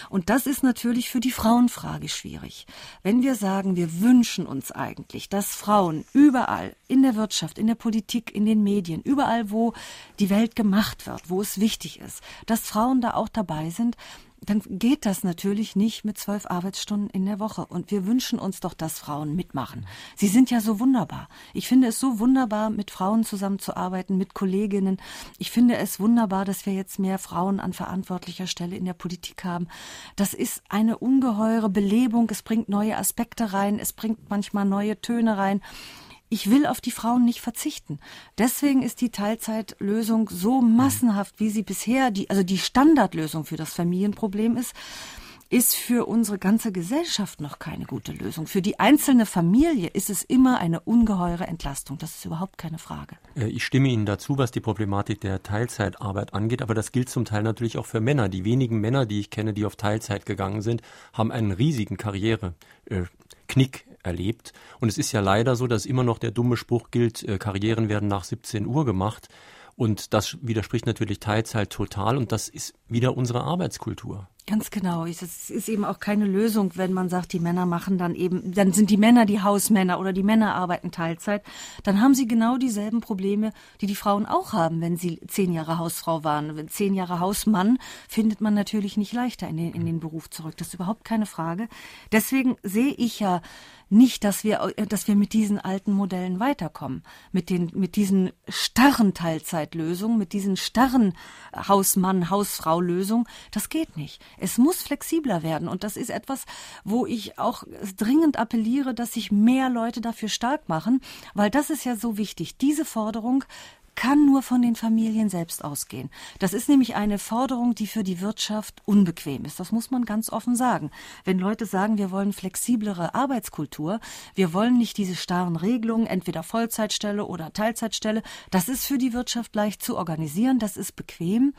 Und das ist natürlich für die Frauenfrage schwierig. Wenn wir sagen, wir wünschen uns eigentlich, dass Frauen überall überall, in der Wirtschaft, in der Politik, in den Medien, überall, wo die Welt gemacht wird, wo es wichtig ist, dass Frauen da auch dabei sind, dann geht das natürlich nicht mit zwölf Arbeitsstunden in der Woche. Und wir wünschen uns doch, dass Frauen mitmachen. Sie sind ja so wunderbar. Ich finde es so wunderbar, mit Frauen zusammenzuarbeiten, mit Kolleginnen. Ich finde es wunderbar, dass wir jetzt mehr Frauen an verantwortlicher Stelle in der Politik haben. Das ist eine ungeheure Belebung. Es bringt neue Aspekte rein. Es bringt manchmal neue Töne rein ich will auf die Frauen nicht verzichten. Deswegen ist die Teilzeitlösung so massenhaft, wie sie bisher, die, also die Standardlösung für das Familienproblem ist, ist für unsere ganze Gesellschaft noch keine gute Lösung. Für die einzelne Familie ist es immer eine ungeheure Entlastung. Das ist überhaupt keine Frage. Äh, ich stimme Ihnen dazu, was die Problematik der Teilzeitarbeit angeht, aber das gilt zum Teil natürlich auch für Männer. Die wenigen Männer, die ich kenne, die auf Teilzeit gegangen sind, haben einen riesigen Karriereknick erlebt. Und es ist ja leider so, dass immer noch der dumme Spruch gilt, äh, Karrieren werden nach 17 Uhr gemacht. Und das widerspricht natürlich Teilzeit total und das ist wieder unsere Arbeitskultur. Ganz genau. Es ist eben auch keine Lösung, wenn man sagt, die Männer machen dann eben, dann sind die Männer die Hausmänner oder die Männer arbeiten Teilzeit. Dann haben sie genau dieselben Probleme, die die Frauen auch haben, wenn sie zehn Jahre Hausfrau waren. Zehn Jahre Hausmann findet man natürlich nicht leichter in den, in den Beruf zurück. Das ist überhaupt keine Frage. Deswegen sehe ich ja nicht, dass wir, dass wir mit diesen alten Modellen weiterkommen. Mit den, mit diesen starren Teilzeitlösungen, mit diesen starren Hausmann, Hausfrau Lösungen. Das geht nicht. Es muss flexibler werden. Und das ist etwas, wo ich auch dringend appelliere, dass sich mehr Leute dafür stark machen, weil das ist ja so wichtig. Diese Forderung kann nur von den Familien selbst ausgehen. Das ist nämlich eine Forderung, die für die Wirtschaft unbequem ist. Das muss man ganz offen sagen. Wenn Leute sagen, wir wollen flexiblere Arbeitskultur, wir wollen nicht diese starren Regelungen, entweder Vollzeitstelle oder Teilzeitstelle, das ist für die Wirtschaft leicht zu organisieren, das ist bequem.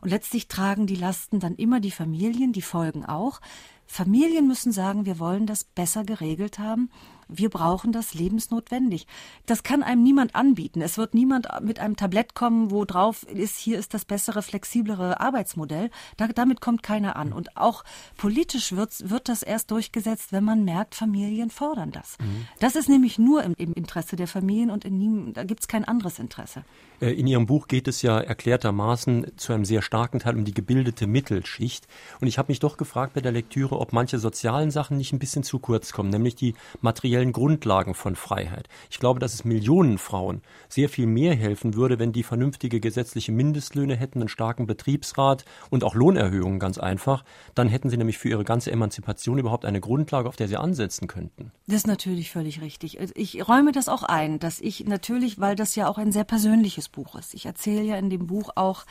Und letztlich tragen die Lasten dann immer die Familien, die Folgen auch. Familien müssen sagen, wir wollen das besser geregelt haben wir brauchen das lebensnotwendig. Das kann einem niemand anbieten. Es wird niemand mit einem Tablett kommen, wo drauf ist, hier ist das bessere, flexiblere Arbeitsmodell. Da, damit kommt keiner an. Und auch politisch wird, wird das erst durchgesetzt, wenn man merkt, Familien fordern das. Mhm. Das ist nämlich nur im, im Interesse der Familien und in nie, da gibt es kein anderes Interesse. Äh, in Ihrem Buch geht es ja erklärtermaßen zu einem sehr starken Teil um die gebildete Mittelschicht. Und ich habe mich doch gefragt bei der Lektüre, ob manche sozialen Sachen nicht ein bisschen zu kurz kommen, nämlich die materielle materiellen Grundlagen von Freiheit. Ich glaube, dass es Millionen Frauen sehr viel mehr helfen würde, wenn die vernünftige gesetzliche Mindestlöhne hätten, einen starken Betriebsrat und auch Lohnerhöhungen ganz einfach. Dann hätten sie nämlich für ihre ganze Emanzipation überhaupt eine Grundlage, auf der sie ansetzen könnten. Das ist natürlich völlig richtig. Ich räume das auch ein, dass ich natürlich, weil das ja auch ein sehr persönliches Buch ist. Ich erzähle ja in dem Buch auch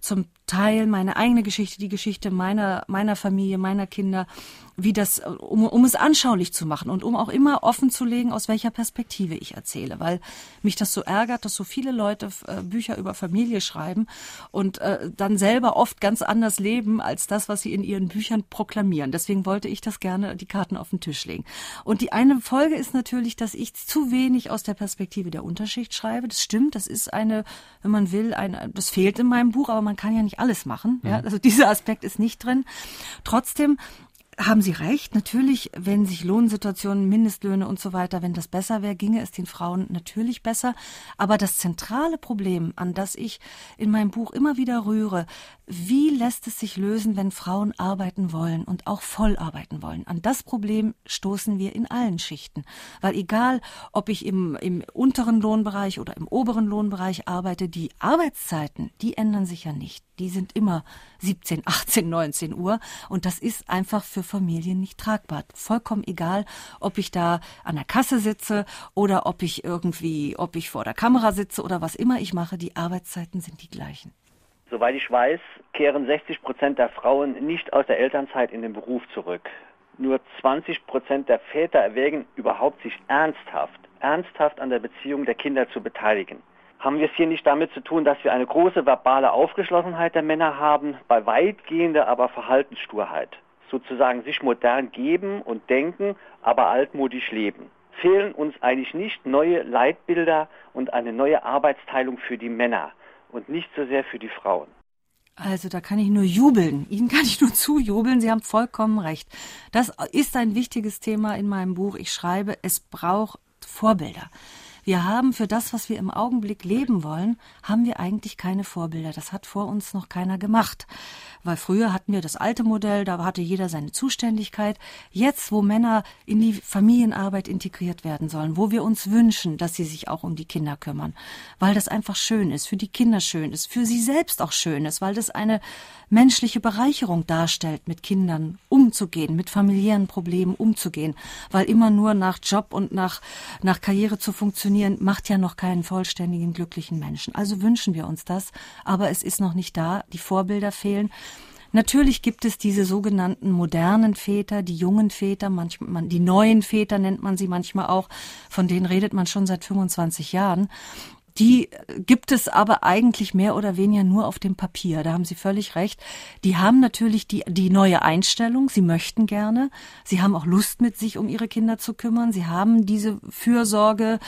zum Teil meine eigene Geschichte, die Geschichte meiner, meiner Familie, meiner Kinder, wie das, um, um es anschaulich zu machen und um auch immer offen zu legen, aus welcher Perspektive ich erzähle, weil mich das so ärgert, dass so viele Leute äh, Bücher über Familie schreiben und äh, dann selber oft ganz anders leben als das, was sie in ihren Büchern proklamieren. Deswegen wollte ich das gerne die Karten auf den Tisch legen. Und die eine Folge ist natürlich, dass ich zu wenig aus der Perspektive der Unterschicht schreibe. Das stimmt, das ist eine, wenn man will, eine, das fehlt in meinem Buch, aber man kann ja nicht alles machen. Ja? Mhm. Also dieser Aspekt ist nicht drin. Trotzdem haben Sie recht. Natürlich, wenn sich Lohnsituationen, Mindestlöhne und so weiter, wenn das besser wäre, ginge es den Frauen natürlich besser. Aber das zentrale Problem, an das ich in meinem Buch immer wieder rühre, wie lässt es sich lösen, wenn Frauen arbeiten wollen und auch voll arbeiten wollen? An das Problem stoßen wir in allen Schichten. Weil egal, ob ich im, im unteren Lohnbereich oder im oberen Lohnbereich arbeite, die Arbeitszeiten, die ändern sich ja nicht. Die sind immer 17, 18, 19 Uhr. Und das ist einfach für Familien nicht tragbar. Vollkommen egal, ob ich da an der Kasse sitze oder ob ich irgendwie, ob ich vor der Kamera sitze oder was immer ich mache. Die Arbeitszeiten sind die gleichen. Soweit ich weiß, kehren 60 Prozent der Frauen nicht aus der Elternzeit in den Beruf zurück. Nur 20 Prozent der Väter erwägen überhaupt, sich ernsthaft, ernsthaft an der Beziehung der Kinder zu beteiligen. Haben wir es hier nicht damit zu tun, dass wir eine große verbale Aufgeschlossenheit der Männer haben, bei weitgehender aber Verhaltenssturheit? Sozusagen sich modern geben und denken, aber altmodisch leben. Fehlen uns eigentlich nicht neue Leitbilder und eine neue Arbeitsteilung für die Männer? und nicht so sehr für die Frauen. Also da kann ich nur jubeln. Ihnen kann ich nur zujubeln. Sie haben vollkommen recht. Das ist ein wichtiges Thema in meinem Buch. Ich schreibe, es braucht Vorbilder. Wir haben für das, was wir im Augenblick leben wollen, haben wir eigentlich keine Vorbilder. Das hat vor uns noch keiner gemacht. Weil früher hatten wir das alte Modell, da hatte jeder seine Zuständigkeit. Jetzt, wo Männer in die Familienarbeit integriert werden sollen, wo wir uns wünschen, dass sie sich auch um die Kinder kümmern, weil das einfach schön ist, für die Kinder schön ist, für sie selbst auch schön ist, weil das eine menschliche Bereicherung darstellt, mit Kindern umzugehen, mit familiären Problemen umzugehen, weil immer nur nach Job und nach, nach Karriere zu funktionieren, macht ja noch keinen vollständigen, glücklichen Menschen. Also wünschen wir uns das, aber es ist noch nicht da, die Vorbilder fehlen. Natürlich gibt es diese sogenannten modernen Väter, die jungen Väter, manchmal, die neuen Väter nennt man sie manchmal auch, von denen redet man schon seit 25 Jahren. Die gibt es aber eigentlich mehr oder weniger nur auf dem Papier. Da haben Sie völlig recht. Die haben natürlich die, die neue Einstellung. Sie möchten gerne. Sie haben auch Lust mit sich um ihre Kinder zu kümmern. Sie haben diese Fürsorge,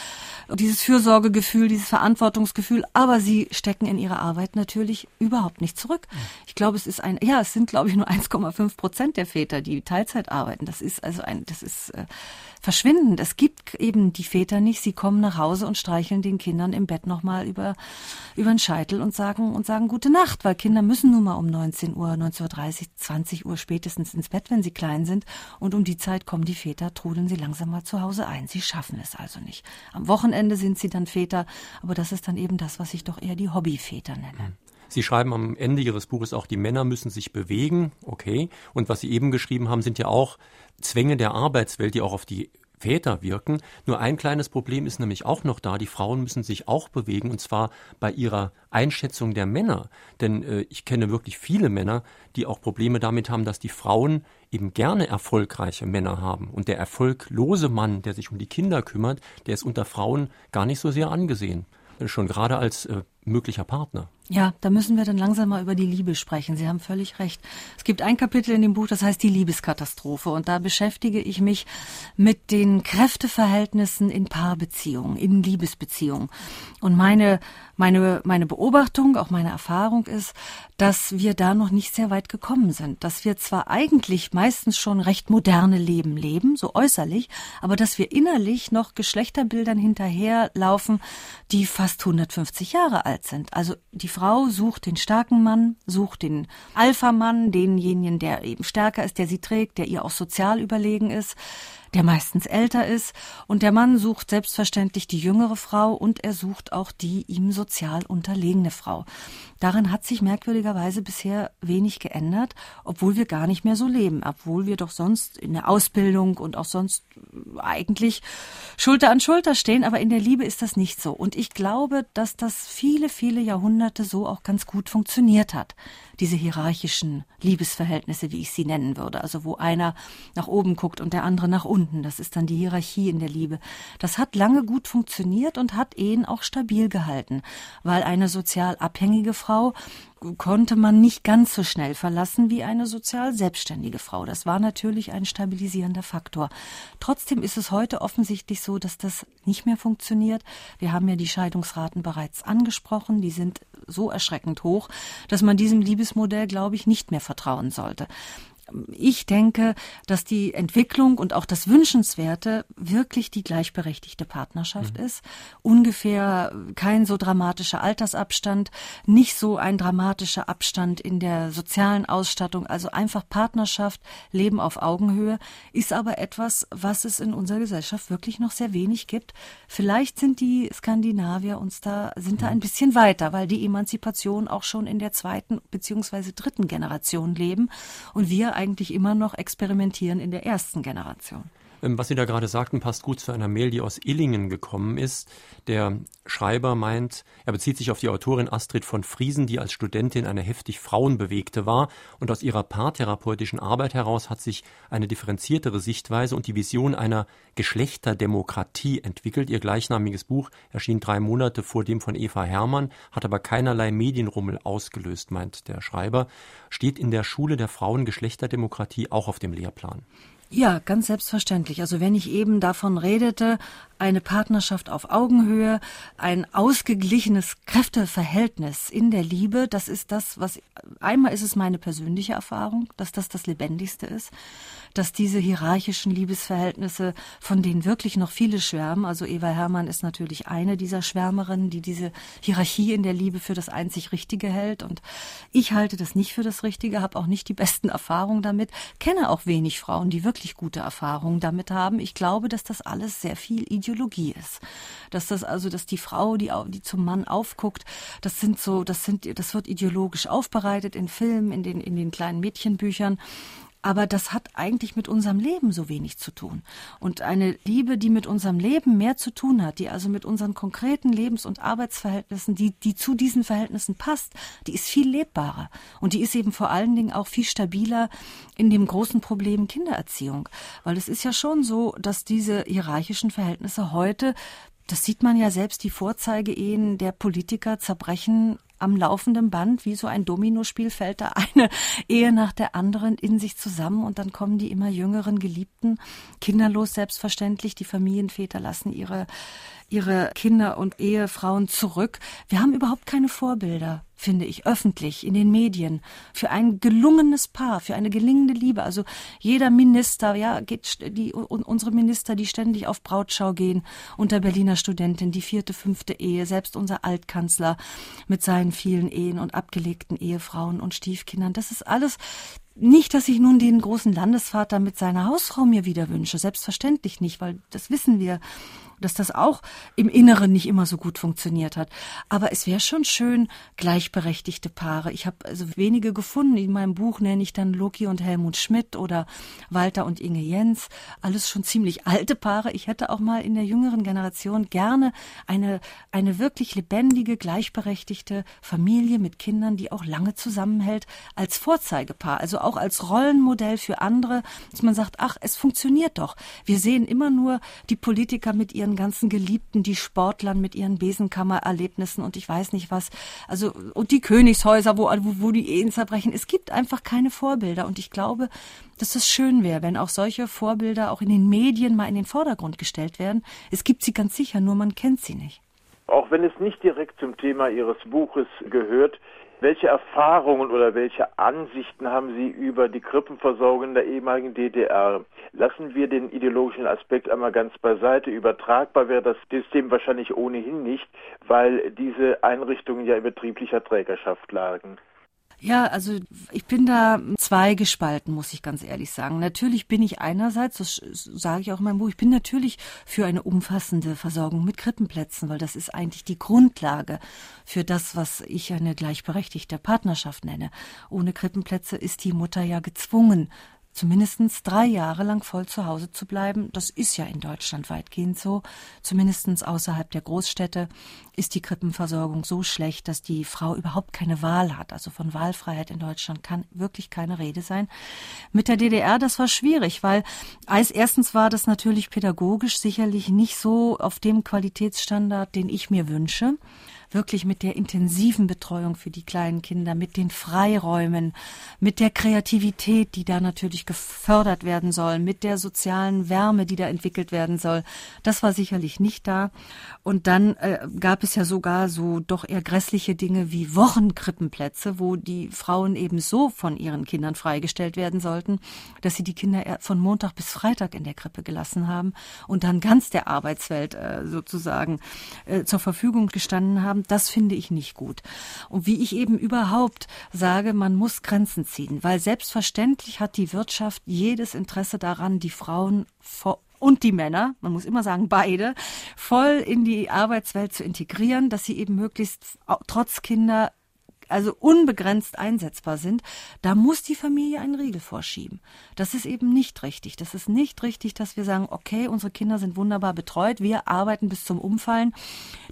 dieses Fürsorgegefühl, dieses Verantwortungsgefühl. Aber sie stecken in ihrer Arbeit natürlich überhaupt nicht zurück. Ich glaube, es ist ein, ja, es sind glaube ich nur 1,5 Prozent der Väter, die Teilzeit arbeiten. Das ist also ein, das ist, äh, verschwindend. Es gibt eben die Väter nicht. Sie kommen nach Hause und streicheln den Kindern im Bett nochmal über, über den Scheitel und sagen, und sagen gute Nacht, weil Kinder müssen nun mal um 19 Uhr, 19.30 Uhr, 20 Uhr spätestens ins Bett, wenn sie klein sind. Und um die Zeit kommen die Väter, trudeln sie langsam mal zu Hause ein. Sie schaffen es also nicht. Am Wochenende sind sie dann Väter, aber das ist dann eben das, was ich doch eher die Hobbyväter nenne. Hm. Sie schreiben am Ende Ihres Buches auch, die Männer müssen sich bewegen, okay. Und was Sie eben geschrieben haben, sind ja auch Zwänge der Arbeitswelt, die auch auf die Väter wirken. Nur ein kleines Problem ist nämlich auch noch da. Die Frauen müssen sich auch bewegen und zwar bei ihrer Einschätzung der Männer. Denn äh, ich kenne wirklich viele Männer, die auch Probleme damit haben, dass die Frauen eben gerne erfolgreiche Männer haben. Und der erfolglose Mann, der sich um die Kinder kümmert, der ist unter Frauen gar nicht so sehr angesehen. Schon gerade als äh, möglicher Partner. Ja, da müssen wir dann langsam mal über die Liebe sprechen. Sie haben völlig recht. Es gibt ein Kapitel in dem Buch, das heißt die Liebeskatastrophe. Und da beschäftige ich mich mit den Kräfteverhältnissen in Paarbeziehungen, in Liebesbeziehungen. Und meine, meine, meine Beobachtung, auch meine Erfahrung ist, dass wir da noch nicht sehr weit gekommen sind. Dass wir zwar eigentlich meistens schon recht moderne Leben leben, so äußerlich, aber dass wir innerlich noch Geschlechterbildern hinterherlaufen, die fast 150 Jahre alt sind. Also die Frau sucht den starken Mann, sucht den Alpha-Mann, denjenigen, der eben stärker ist, der sie trägt, der ihr auch sozial überlegen ist der meistens älter ist, und der Mann sucht selbstverständlich die jüngere Frau und er sucht auch die ihm sozial unterlegene Frau. Daran hat sich merkwürdigerweise bisher wenig geändert, obwohl wir gar nicht mehr so leben, obwohl wir doch sonst in der Ausbildung und auch sonst eigentlich Schulter an Schulter stehen, aber in der Liebe ist das nicht so. Und ich glaube, dass das viele, viele Jahrhunderte so auch ganz gut funktioniert hat diese hierarchischen Liebesverhältnisse, wie ich sie nennen würde. Also wo einer nach oben guckt und der andere nach unten. Das ist dann die Hierarchie in der Liebe. Das hat lange gut funktioniert und hat Ehen auch stabil gehalten, weil eine sozial abhängige Frau konnte man nicht ganz so schnell verlassen wie eine sozial selbstständige Frau. Das war natürlich ein stabilisierender Faktor. Trotzdem ist es heute offensichtlich so, dass das nicht mehr funktioniert. Wir haben ja die Scheidungsraten bereits angesprochen. Die sind so erschreckend hoch, dass man diesem Liebesmodell, glaube ich, nicht mehr vertrauen sollte ich denke, dass die Entwicklung und auch das Wünschenswerte wirklich die gleichberechtigte Partnerschaft mhm. ist. Ungefähr kein so dramatischer Altersabstand, nicht so ein dramatischer Abstand in der sozialen Ausstattung, also einfach Partnerschaft, Leben auf Augenhöhe, ist aber etwas, was es in unserer Gesellschaft wirklich noch sehr wenig gibt. Vielleicht sind die Skandinavier uns da, sind da mhm. ein bisschen weiter, weil die Emanzipation auch schon in der zweiten beziehungsweise dritten Generation leben und wir eigentlich immer noch experimentieren in der ersten Generation. Ähm, was Sie da gerade sagten, passt gut zu einer Mail, die aus Illingen gekommen ist. Der Schreiber meint, er bezieht sich auf die Autorin Astrid von Friesen, die als Studentin eine heftig frauenbewegte war und aus ihrer paartherapeutischen Arbeit heraus hat sich eine differenziertere Sichtweise und die Vision einer Geschlechterdemokratie entwickelt. Ihr gleichnamiges Buch erschien drei Monate vor dem von Eva Hermann, hat aber keinerlei Medienrummel ausgelöst, meint der Schreiber. Steht in der Schule der Frauen Geschlechterdemokratie auch auf dem Lehrplan? Ja, ganz selbstverständlich. Also wenn ich eben davon redete, eine Partnerschaft auf Augenhöhe, ein ausgeglichenes Kräfteverhältnis in der Liebe, das ist das, was einmal ist es meine persönliche Erfahrung, dass das das Lebendigste ist, dass diese hierarchischen Liebesverhältnisse, von denen wirklich noch viele schwärmen, also Eva Hermann ist natürlich eine dieser Schwärmerinnen, die diese Hierarchie in der Liebe für das einzig Richtige hält und ich halte das nicht für das Richtige, habe auch nicht die besten Erfahrungen damit, kenne auch wenig Frauen, die wirklich gute Erfahrungen damit haben. Ich glaube, dass das alles sehr viel Ideologie ist. Dass das also, dass die Frau, die, die zum Mann aufguckt, das sind so, das sind, das wird ideologisch aufbereitet in Filmen, in den, in den kleinen Mädchenbüchern. Aber das hat eigentlich mit unserem Leben so wenig zu tun. Und eine Liebe, die mit unserem Leben mehr zu tun hat, die also mit unseren konkreten Lebens- und Arbeitsverhältnissen, die, die zu diesen Verhältnissen passt, die ist viel lebbarer. Und die ist eben vor allen Dingen auch viel stabiler in dem großen Problem Kindererziehung. Weil es ist ja schon so, dass diese hierarchischen Verhältnisse heute das sieht man ja selbst, die Vorzeigeehen der Politiker zerbrechen am laufenden Band, wie so ein Dominospiel fällt da eine Ehe nach der anderen in sich zusammen und dann kommen die immer jüngeren Geliebten, kinderlos selbstverständlich, die Familienväter lassen ihre ihre Kinder und Ehefrauen zurück. Wir haben überhaupt keine Vorbilder, finde ich, öffentlich in den Medien für ein gelungenes Paar, für eine gelingende Liebe. Also jeder Minister, ja, geht die unsere Minister, die ständig auf Brautschau gehen unter Berliner Studentin, die vierte, fünfte Ehe, selbst unser Altkanzler mit seinen vielen Ehen und abgelegten Ehefrauen und Stiefkindern. Das ist alles nicht, dass ich nun den großen Landesvater mit seiner Hausfrau mir wieder wünsche, selbstverständlich nicht, weil das wissen wir dass das auch im Inneren nicht immer so gut funktioniert hat. Aber es wäre schon schön, gleichberechtigte Paare. Ich habe also wenige gefunden. In meinem Buch nenne ich dann Loki und Helmut Schmidt oder Walter und Inge Jens. Alles schon ziemlich alte Paare. Ich hätte auch mal in der jüngeren Generation gerne eine, eine wirklich lebendige, gleichberechtigte Familie mit Kindern, die auch lange zusammenhält, als Vorzeigepaar. Also auch als Rollenmodell für andere, dass man sagt, ach, es funktioniert doch. Wir sehen immer nur die Politiker mit ihren ganzen Geliebten, die Sportlern mit ihren Besenkammererlebnissen und ich weiß nicht was. Also, und die Königshäuser, wo, wo die Ehen zerbrechen. Es gibt einfach keine Vorbilder und ich glaube, dass es schön wäre, wenn auch solche Vorbilder auch in den Medien mal in den Vordergrund gestellt werden. Es gibt sie ganz sicher, nur man kennt sie nicht. Auch wenn es nicht direkt zum Thema Ihres Buches gehört, welche Erfahrungen oder welche Ansichten haben Sie über die Krippenversorgung in der ehemaligen DDR? Lassen wir den ideologischen Aspekt einmal ganz beiseite. Übertragbar wäre das System wahrscheinlich ohnehin nicht, weil diese Einrichtungen ja in betrieblicher Trägerschaft lagen. Ja, also ich bin da zweigespalten, muss ich ganz ehrlich sagen. Natürlich bin ich einerseits, das sage ich auch in meinem Buch, ich bin natürlich für eine umfassende Versorgung mit Krippenplätzen, weil das ist eigentlich die Grundlage für das, was ich eine gleichberechtigte Partnerschaft nenne. Ohne Krippenplätze ist die Mutter ja gezwungen, zumindest drei Jahre lang voll zu Hause zu bleiben. Das ist ja in Deutschland weitgehend so. Zumindest außerhalb der Großstädte ist die Krippenversorgung so schlecht, dass die Frau überhaupt keine Wahl hat. Also von Wahlfreiheit in Deutschland kann wirklich keine Rede sein. Mit der DDR, das war schwierig, weil als erstens war das natürlich pädagogisch sicherlich nicht so auf dem Qualitätsstandard, den ich mir wünsche wirklich mit der intensiven Betreuung für die kleinen Kinder, mit den Freiräumen, mit der Kreativität, die da natürlich gefördert werden soll, mit der sozialen Wärme, die da entwickelt werden soll. Das war sicherlich nicht da. Und dann äh, gab es ja sogar so doch eher grässliche Dinge wie Wochenkrippenplätze, wo die Frauen eben so von ihren Kindern freigestellt werden sollten, dass sie die Kinder von Montag bis Freitag in der Krippe gelassen haben und dann ganz der Arbeitswelt äh, sozusagen äh, zur Verfügung gestanden haben das finde ich nicht gut. Und wie ich eben überhaupt sage, man muss Grenzen ziehen, weil selbstverständlich hat die Wirtschaft jedes Interesse daran, die Frauen vor und die Männer, man muss immer sagen beide, voll in die Arbeitswelt zu integrieren, dass sie eben möglichst trotz Kinder also unbegrenzt einsetzbar sind, da muss die Familie einen Riegel vorschieben. Das ist eben nicht richtig. Das ist nicht richtig, dass wir sagen, okay, unsere Kinder sind wunderbar betreut, wir arbeiten bis zum Umfallen.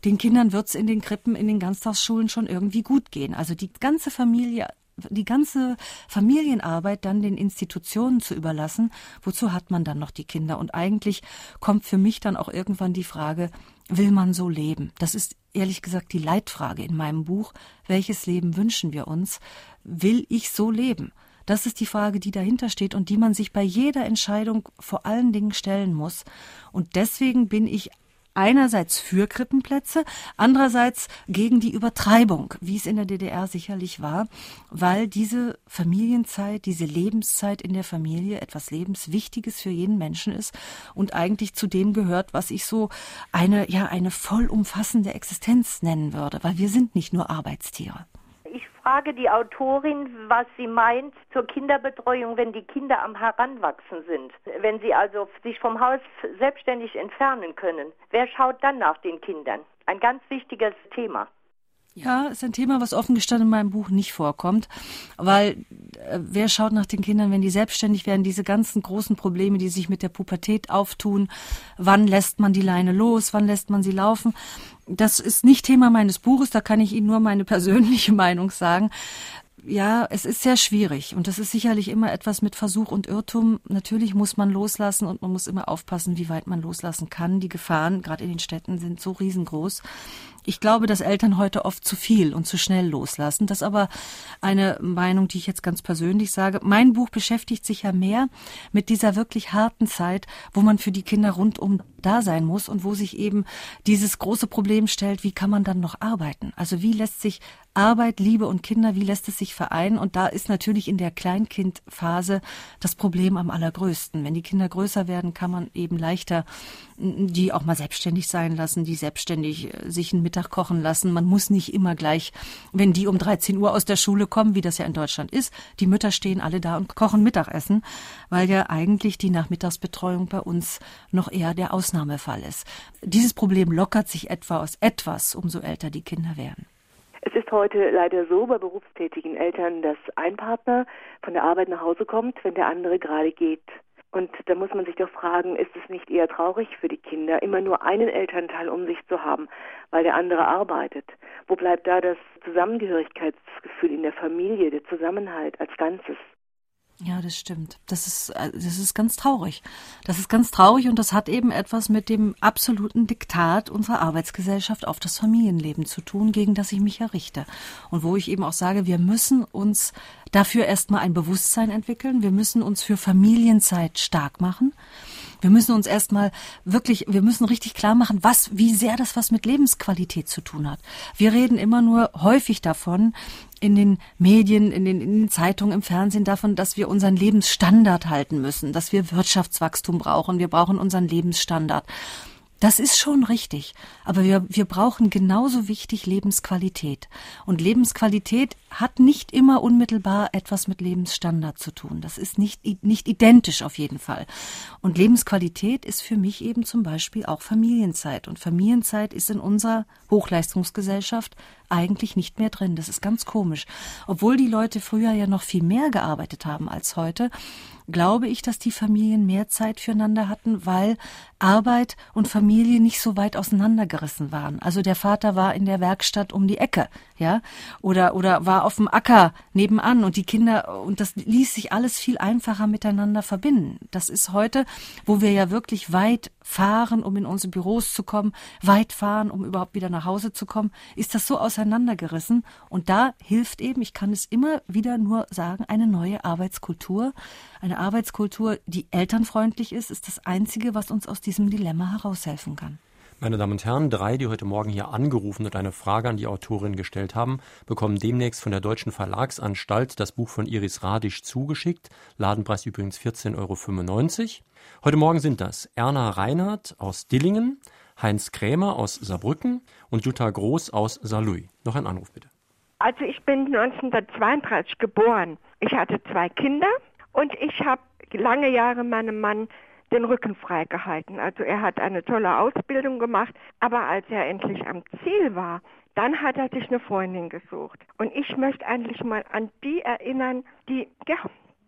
Den Kindern wird es in den Krippen, in den Ganztagsschulen schon irgendwie gut gehen. Also die ganze Familie die ganze Familienarbeit dann den Institutionen zu überlassen, wozu hat man dann noch die Kinder? Und eigentlich kommt für mich dann auch irgendwann die Frage, will man so leben? Das ist ehrlich gesagt die Leitfrage in meinem Buch. Welches Leben wünschen wir uns? Will ich so leben? Das ist die Frage, die dahinter steht und die man sich bei jeder Entscheidung vor allen Dingen stellen muss. Und deswegen bin ich einerseits für Krippenplätze, andererseits gegen die Übertreibung, wie es in der DDR sicherlich war, weil diese Familienzeit, diese Lebenszeit in der Familie etwas Lebenswichtiges für jeden Menschen ist und eigentlich zu dem gehört, was ich so eine, ja, eine vollumfassende Existenz nennen würde, weil wir sind nicht nur Arbeitstiere frage die Autorin, was sie meint zur Kinderbetreuung, wenn die Kinder am Heranwachsen sind. Wenn sie also sich vom Haus selbstständig entfernen können. Wer schaut dann nach den Kindern? Ein ganz wichtiges Thema. Ja, ist ein Thema, was offen gestanden in meinem Buch nicht vorkommt, weil äh, wer schaut nach den Kindern, wenn die selbstständig werden, diese ganzen großen Probleme, die sich mit der Pubertät auftun, wann lässt man die Leine los, wann lässt man sie laufen, das ist nicht Thema meines Buches, da kann ich Ihnen nur meine persönliche Meinung sagen ja, es ist sehr schwierig und das ist sicherlich immer etwas mit Versuch und Irrtum. Natürlich muss man loslassen und man muss immer aufpassen, wie weit man loslassen kann. Die Gefahren, gerade in den Städten, sind so riesengroß. Ich glaube, dass Eltern heute oft zu viel und zu schnell loslassen. Das ist aber eine Meinung, die ich jetzt ganz persönlich sage. Mein Buch beschäftigt sich ja mehr mit dieser wirklich harten Zeit, wo man für die Kinder rundum da sein muss und wo sich eben dieses große Problem stellt, wie kann man dann noch arbeiten? Also wie lässt sich Arbeit, Liebe und Kinder, wie lässt es sich vereinen? Und da ist natürlich in der Kleinkindphase das Problem am allergrößten. Wenn die Kinder größer werden, kann man eben leichter die auch mal selbstständig sein lassen, die selbstständig äh, sich einen Mittag kochen lassen. Man muss nicht immer gleich, wenn die um 13 Uhr aus der Schule kommen, wie das ja in Deutschland ist, die Mütter stehen alle da und kochen Mittagessen, weil ja eigentlich die Nachmittagsbetreuung bei uns noch eher der Ausnahmefall ist. Dieses Problem lockert sich etwa aus etwas, umso älter die Kinder werden. Es ist heute leider so bei berufstätigen Eltern, dass ein Partner von der Arbeit nach Hause kommt, wenn der andere gerade geht. Und da muss man sich doch fragen, ist es nicht eher traurig für die Kinder, immer nur einen Elternteil um sich zu haben, weil der andere arbeitet? Wo bleibt da das Zusammengehörigkeitsgefühl in der Familie, der Zusammenhalt als Ganzes? Ja, das stimmt. Das ist, äh, das ist ganz traurig. Das ist ganz traurig und das hat eben etwas mit dem absoluten Diktat unserer Arbeitsgesellschaft auf das Familienleben zu tun, gegen das ich mich errichte. Und wo ich eben auch sage, wir müssen uns dafür erstmal ein Bewusstsein entwickeln. Wir müssen uns für Familienzeit stark machen. Wir müssen uns erstmal wirklich, wir müssen richtig klar machen, was, wie sehr das was mit Lebensqualität zu tun hat. Wir reden immer nur häufig davon, in den Medien, in den, in den Zeitungen, im Fernsehen davon, dass wir unseren Lebensstandard halten müssen, dass wir Wirtschaftswachstum brauchen, wir brauchen unseren Lebensstandard. Das ist schon richtig. Aber wir, wir brauchen genauso wichtig Lebensqualität. Und Lebensqualität hat nicht immer unmittelbar etwas mit Lebensstandard zu tun. Das ist nicht, nicht identisch auf jeden Fall. Und Lebensqualität ist für mich eben zum Beispiel auch Familienzeit. Und Familienzeit ist in unserer Hochleistungsgesellschaft eigentlich nicht mehr drin. Das ist ganz komisch. Obwohl die Leute früher ja noch viel mehr gearbeitet haben als heute, glaube ich, dass die Familien mehr Zeit füreinander hatten, weil Arbeit und Familie nicht so weit auseinandergerissen waren. Also der Vater war in der Werkstatt um die Ecke, ja, oder oder war auf dem Acker nebenan und die Kinder und das ließ sich alles viel einfacher miteinander verbinden. Das ist heute, wo wir ja wirklich weit fahren, um in unsere Büros zu kommen, weit fahren, um überhaupt wieder nach Hause zu kommen, ist das so auseinandergerissen und da hilft eben, ich kann es immer wieder nur sagen, eine neue Arbeitskultur, eine Arbeitskultur, die elternfreundlich ist, ist das einzige, was uns aus diesem Dilemma heraushelfen kann. Meine Damen und Herren, drei, die heute Morgen hier angerufen und eine Frage an die Autorin gestellt haben, bekommen demnächst von der Deutschen Verlagsanstalt das Buch von Iris Radisch zugeschickt. Ladenpreis übrigens 14,95 Euro. Heute Morgen sind das Erna Reinhardt aus Dillingen, Heinz Krämer aus Saarbrücken und Jutta Groß aus Saarlouis. Noch ein Anruf bitte. Also ich bin 1932 geboren. Ich hatte zwei Kinder und ich habe lange Jahre meinem Mann den Rücken freigehalten. Also er hat eine tolle Ausbildung gemacht, aber als er endlich am Ziel war, dann hat er sich eine Freundin gesucht. Und ich möchte eigentlich mal an die erinnern, die, ja,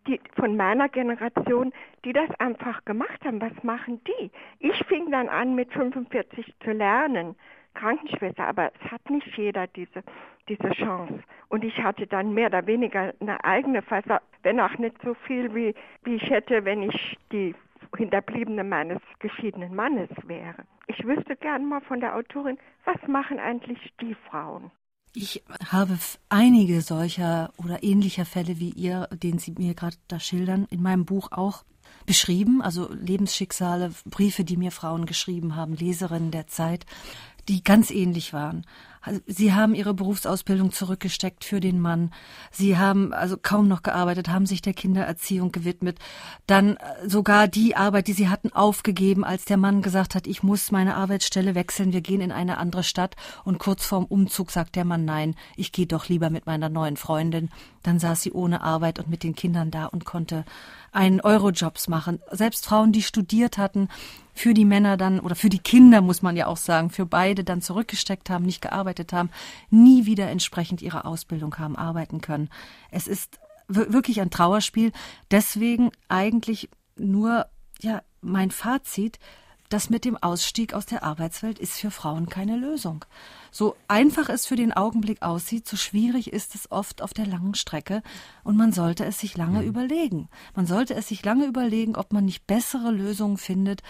die von meiner Generation, die das einfach gemacht haben. Was machen die? Ich fing dann an, mit 45 zu lernen, Krankenschwester, aber es hat nicht jeder diese, diese Chance. Und ich hatte dann mehr oder weniger eine eigene Fassung, wenn auch nicht so viel, wie, wie ich hätte, wenn ich die Hinterbliebene meines geschiedenen Mannes wäre. Ich wüsste gern mal von der Autorin, was machen eigentlich die Frauen? Ich habe einige solcher oder ähnlicher Fälle wie ihr, den Sie mir gerade da schildern, in meinem Buch auch beschrieben, also Lebensschicksale, Briefe, die mir Frauen geschrieben haben, Leserinnen der Zeit, die ganz ähnlich waren. Also, sie haben ihre Berufsausbildung zurückgesteckt für den Mann. Sie haben also kaum noch gearbeitet, haben sich der Kindererziehung gewidmet. Dann äh, sogar die Arbeit, die sie hatten, aufgegeben, als der Mann gesagt hat, ich muss meine Arbeitsstelle wechseln, wir gehen in eine andere Stadt. Und kurz vorm Umzug sagt der Mann, nein, ich gehe doch lieber mit meiner neuen Freundin. Dann saß sie ohne Arbeit und mit den Kindern da und konnte einen Eurojobs machen. Selbst Frauen, die studiert hatten, für die Männer dann oder für die Kinder, muss man ja auch sagen, für beide dann zurückgesteckt haben, nicht gearbeitet haben, nie wieder entsprechend ihrer Ausbildung haben arbeiten können. Es ist wirklich ein Trauerspiel. Deswegen eigentlich nur, ja, mein Fazit, das mit dem Ausstieg aus der Arbeitswelt ist für Frauen keine Lösung. So einfach es für den Augenblick aussieht, so schwierig ist es oft auf der langen Strecke und man sollte es sich lange mhm. überlegen. Man sollte es sich lange überlegen, ob man nicht bessere Lösungen findet,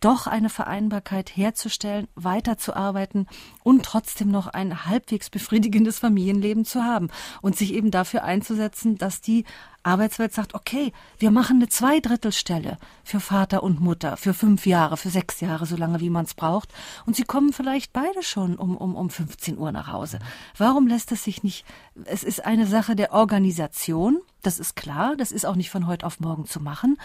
doch eine Vereinbarkeit herzustellen, weiterzuarbeiten und trotzdem noch ein halbwegs befriedigendes Familienleben zu haben und sich eben dafür einzusetzen, dass die Arbeitswelt sagt, okay, wir machen eine Zweidrittelstelle für Vater und Mutter für fünf Jahre, für sechs Jahre, so lange wie man es braucht. Und sie kommen vielleicht beide schon um, um, um 15 Uhr nach Hause. Warum lässt es sich nicht? Es ist eine Sache der Organisation. Das ist klar, das ist auch nicht von heute auf morgen zu machen.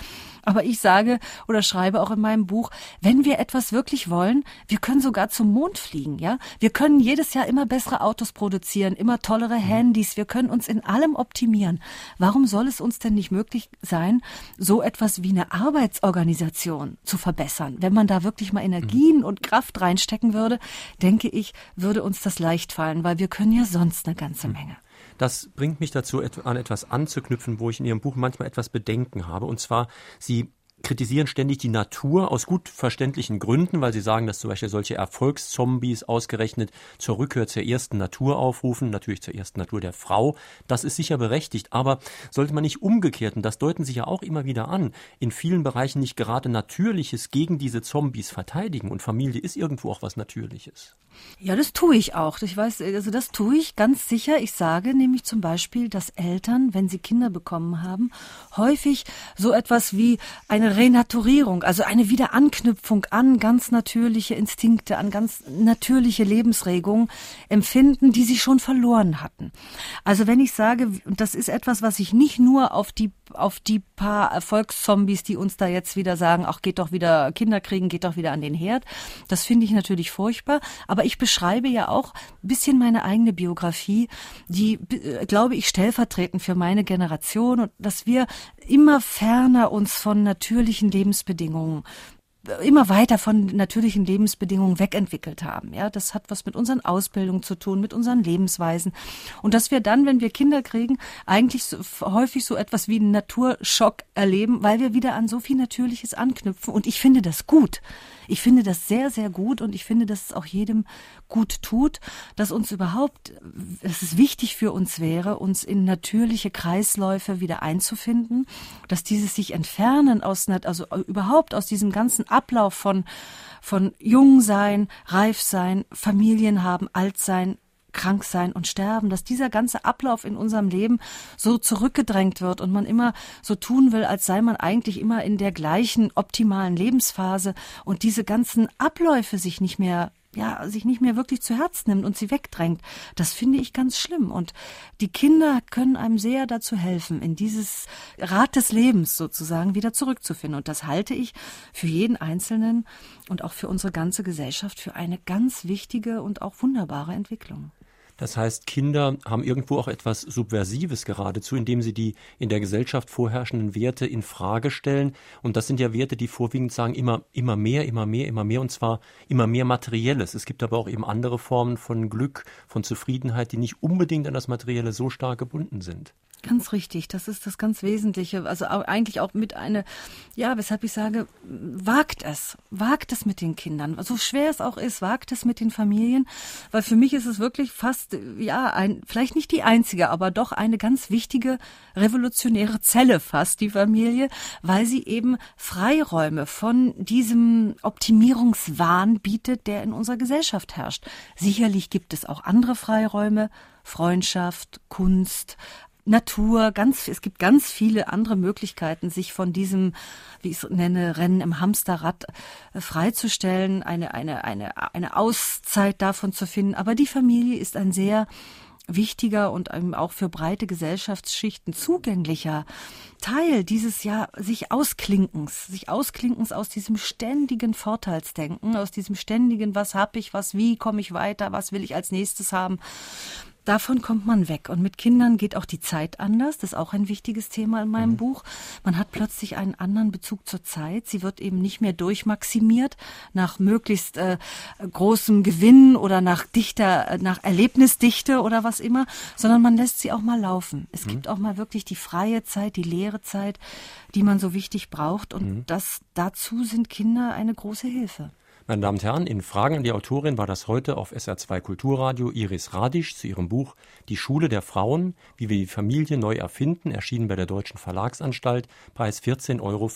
Aber ich sage oder schreibe auch in meinem Buch, wenn wir etwas wirklich wollen, wir können sogar zum Mond fliegen, ja? Wir können jedes Jahr immer bessere Autos produzieren, immer tollere mhm. Handys, wir können uns in allem optimieren. Warum soll es uns denn nicht möglich sein, so etwas wie eine Arbeitsorganisation zu verbessern? Wenn man da wirklich mal Energien mhm. und Kraft reinstecken würde, denke ich, würde uns das leicht fallen, weil wir können ja sonst eine ganze mhm. Menge. Das bringt mich dazu, an etwas anzuknüpfen, wo ich in Ihrem Buch manchmal etwas Bedenken habe. Und zwar, Sie kritisieren ständig die Natur aus gut verständlichen Gründen, weil sie sagen, dass zum Beispiel solche Erfolgszombies ausgerechnet zur Rückkehr zur ersten Natur aufrufen, natürlich zur ersten Natur der Frau. Das ist sicher berechtigt, aber sollte man nicht umgekehrt, und das deuten sie ja auch immer wieder an, in vielen Bereichen nicht gerade Natürliches gegen diese Zombies verteidigen und Familie ist irgendwo auch was Natürliches. Ja, das tue ich auch. Ich weiß, also das tue ich ganz sicher. Ich sage nämlich zum Beispiel, dass Eltern, wenn sie Kinder bekommen haben, häufig so etwas wie eine Renaturierung, also eine Wiederanknüpfung an ganz natürliche Instinkte, an ganz natürliche Lebensregungen empfinden, die sie schon verloren hatten. Also wenn ich sage, das ist etwas, was ich nicht nur auf die auf die paar Erfolgszombies, die uns da jetzt wieder sagen, ach geht doch wieder Kinder kriegen, geht doch wieder an den Herd. Das finde ich natürlich furchtbar, aber ich beschreibe ja auch ein bisschen meine eigene Biografie, die äh, glaube ich stellvertretend für meine Generation und dass wir immer ferner uns von natürlichen Lebensbedingungen immer weiter von natürlichen Lebensbedingungen wegentwickelt haben. Ja, das hat was mit unseren Ausbildungen zu tun, mit unseren Lebensweisen. Und dass wir dann, wenn wir Kinder kriegen, eigentlich so, häufig so etwas wie einen Naturschock erleben, weil wir wieder an so viel Natürliches anknüpfen. Und ich finde das gut. Ich finde das sehr, sehr gut und ich finde, dass es auch jedem gut tut, dass uns überhaupt, dass es wichtig für uns wäre, uns in natürliche Kreisläufe wieder einzufinden, dass dieses sich entfernen aus, also überhaupt aus diesem ganzen Ablauf von, von Jungsein, Reifsein, Familien haben, Altsein, krank sein und sterben, dass dieser ganze Ablauf in unserem Leben so zurückgedrängt wird und man immer so tun will, als sei man eigentlich immer in der gleichen optimalen Lebensphase und diese ganzen Abläufe sich nicht mehr ja, sich nicht mehr wirklich zu Herz nimmt und sie wegdrängt. Das finde ich ganz schlimm. Und die Kinder können einem sehr dazu helfen, in dieses Rad des Lebens sozusagen wieder zurückzufinden. Und das halte ich für jeden Einzelnen und auch für unsere ganze Gesellschaft für eine ganz wichtige und auch wunderbare Entwicklung. Das heißt, Kinder haben irgendwo auch etwas Subversives geradezu, indem sie die in der Gesellschaft vorherrschenden Werte in Frage stellen. Und das sind ja Werte, die vorwiegend sagen, immer, immer mehr, immer mehr, immer mehr, und zwar immer mehr Materielles. Es gibt aber auch eben andere Formen von Glück, von Zufriedenheit, die nicht unbedingt an das Materielle so stark gebunden sind. Ganz richtig, das ist das ganz Wesentliche. Also eigentlich auch mit einer, ja, weshalb ich sage, wagt es, wagt es mit den Kindern. So schwer es auch ist, wagt es mit den Familien, weil für mich ist es wirklich fast, ja, ein, vielleicht nicht die einzige, aber doch eine ganz wichtige revolutionäre Zelle fast, die Familie, weil sie eben Freiräume von diesem Optimierungswahn bietet, der in unserer Gesellschaft herrscht. Sicherlich gibt es auch andere Freiräume, Freundschaft, Kunst, Natur, ganz, es gibt ganz viele andere Möglichkeiten, sich von diesem, wie ich es nenne, Rennen im Hamsterrad äh, freizustellen, eine, eine, eine, eine Auszeit davon zu finden. Aber die Familie ist ein sehr wichtiger und auch für breite Gesellschaftsschichten zugänglicher Teil dieses ja sich ausklinkens, sich ausklinkens aus diesem ständigen Vorteilsdenken, aus diesem ständigen, was hab ich, was, wie komme ich weiter, was will ich als nächstes haben davon kommt man weg. Und mit Kindern geht auch die Zeit anders. Das ist auch ein wichtiges Thema in meinem mhm. Buch. Man hat plötzlich einen anderen Bezug zur Zeit. Sie wird eben nicht mehr durchmaximiert nach möglichst äh, großem Gewinn oder nach dichter, äh, nach Erlebnisdichte oder was immer, sondern man lässt sie auch mal laufen. Es mhm. gibt auch mal wirklich die freie Zeit, die leere Zeit, die man so wichtig braucht. Und mhm. das, dazu sind Kinder eine große Hilfe. Meine Damen und Herren, in Fragen an die Autorin war das heute auf SR2 Kulturradio Iris Radisch zu ihrem Buch Die Schule der Frauen, wie wir die Familie neu erfinden, erschienen bei der Deutschen Verlagsanstalt, Preis 14,95 Euro.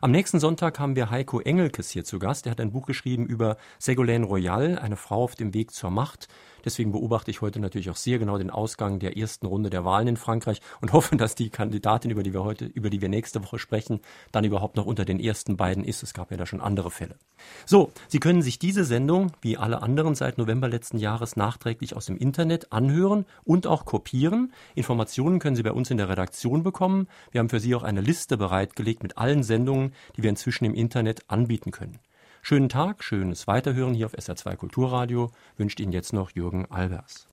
Am nächsten Sonntag haben wir Heiko Engelkes hier zu Gast. Er hat ein Buch geschrieben über Ségolène Royal, eine Frau auf dem Weg zur Macht. Deswegen beobachte ich heute natürlich auch sehr genau den Ausgang der ersten Runde der Wahlen in Frankreich und hoffe, dass die Kandidatin, über die wir heute, über die wir nächste Woche sprechen, dann überhaupt noch unter den ersten beiden ist. Es gab ja da schon andere Fälle. So, Sie können sich diese Sendung, wie alle anderen seit November letzten Jahres, nachträglich aus dem Internet anhören und auch kopieren. Informationen können Sie bei uns in der Redaktion bekommen. Wir haben für Sie auch eine Liste bereitgelegt mit allen Sendungen, die wir inzwischen im Internet anbieten können. Schönen Tag, schönes Weiterhören hier auf SR2 Kulturradio wünscht Ihnen jetzt noch Jürgen Albers.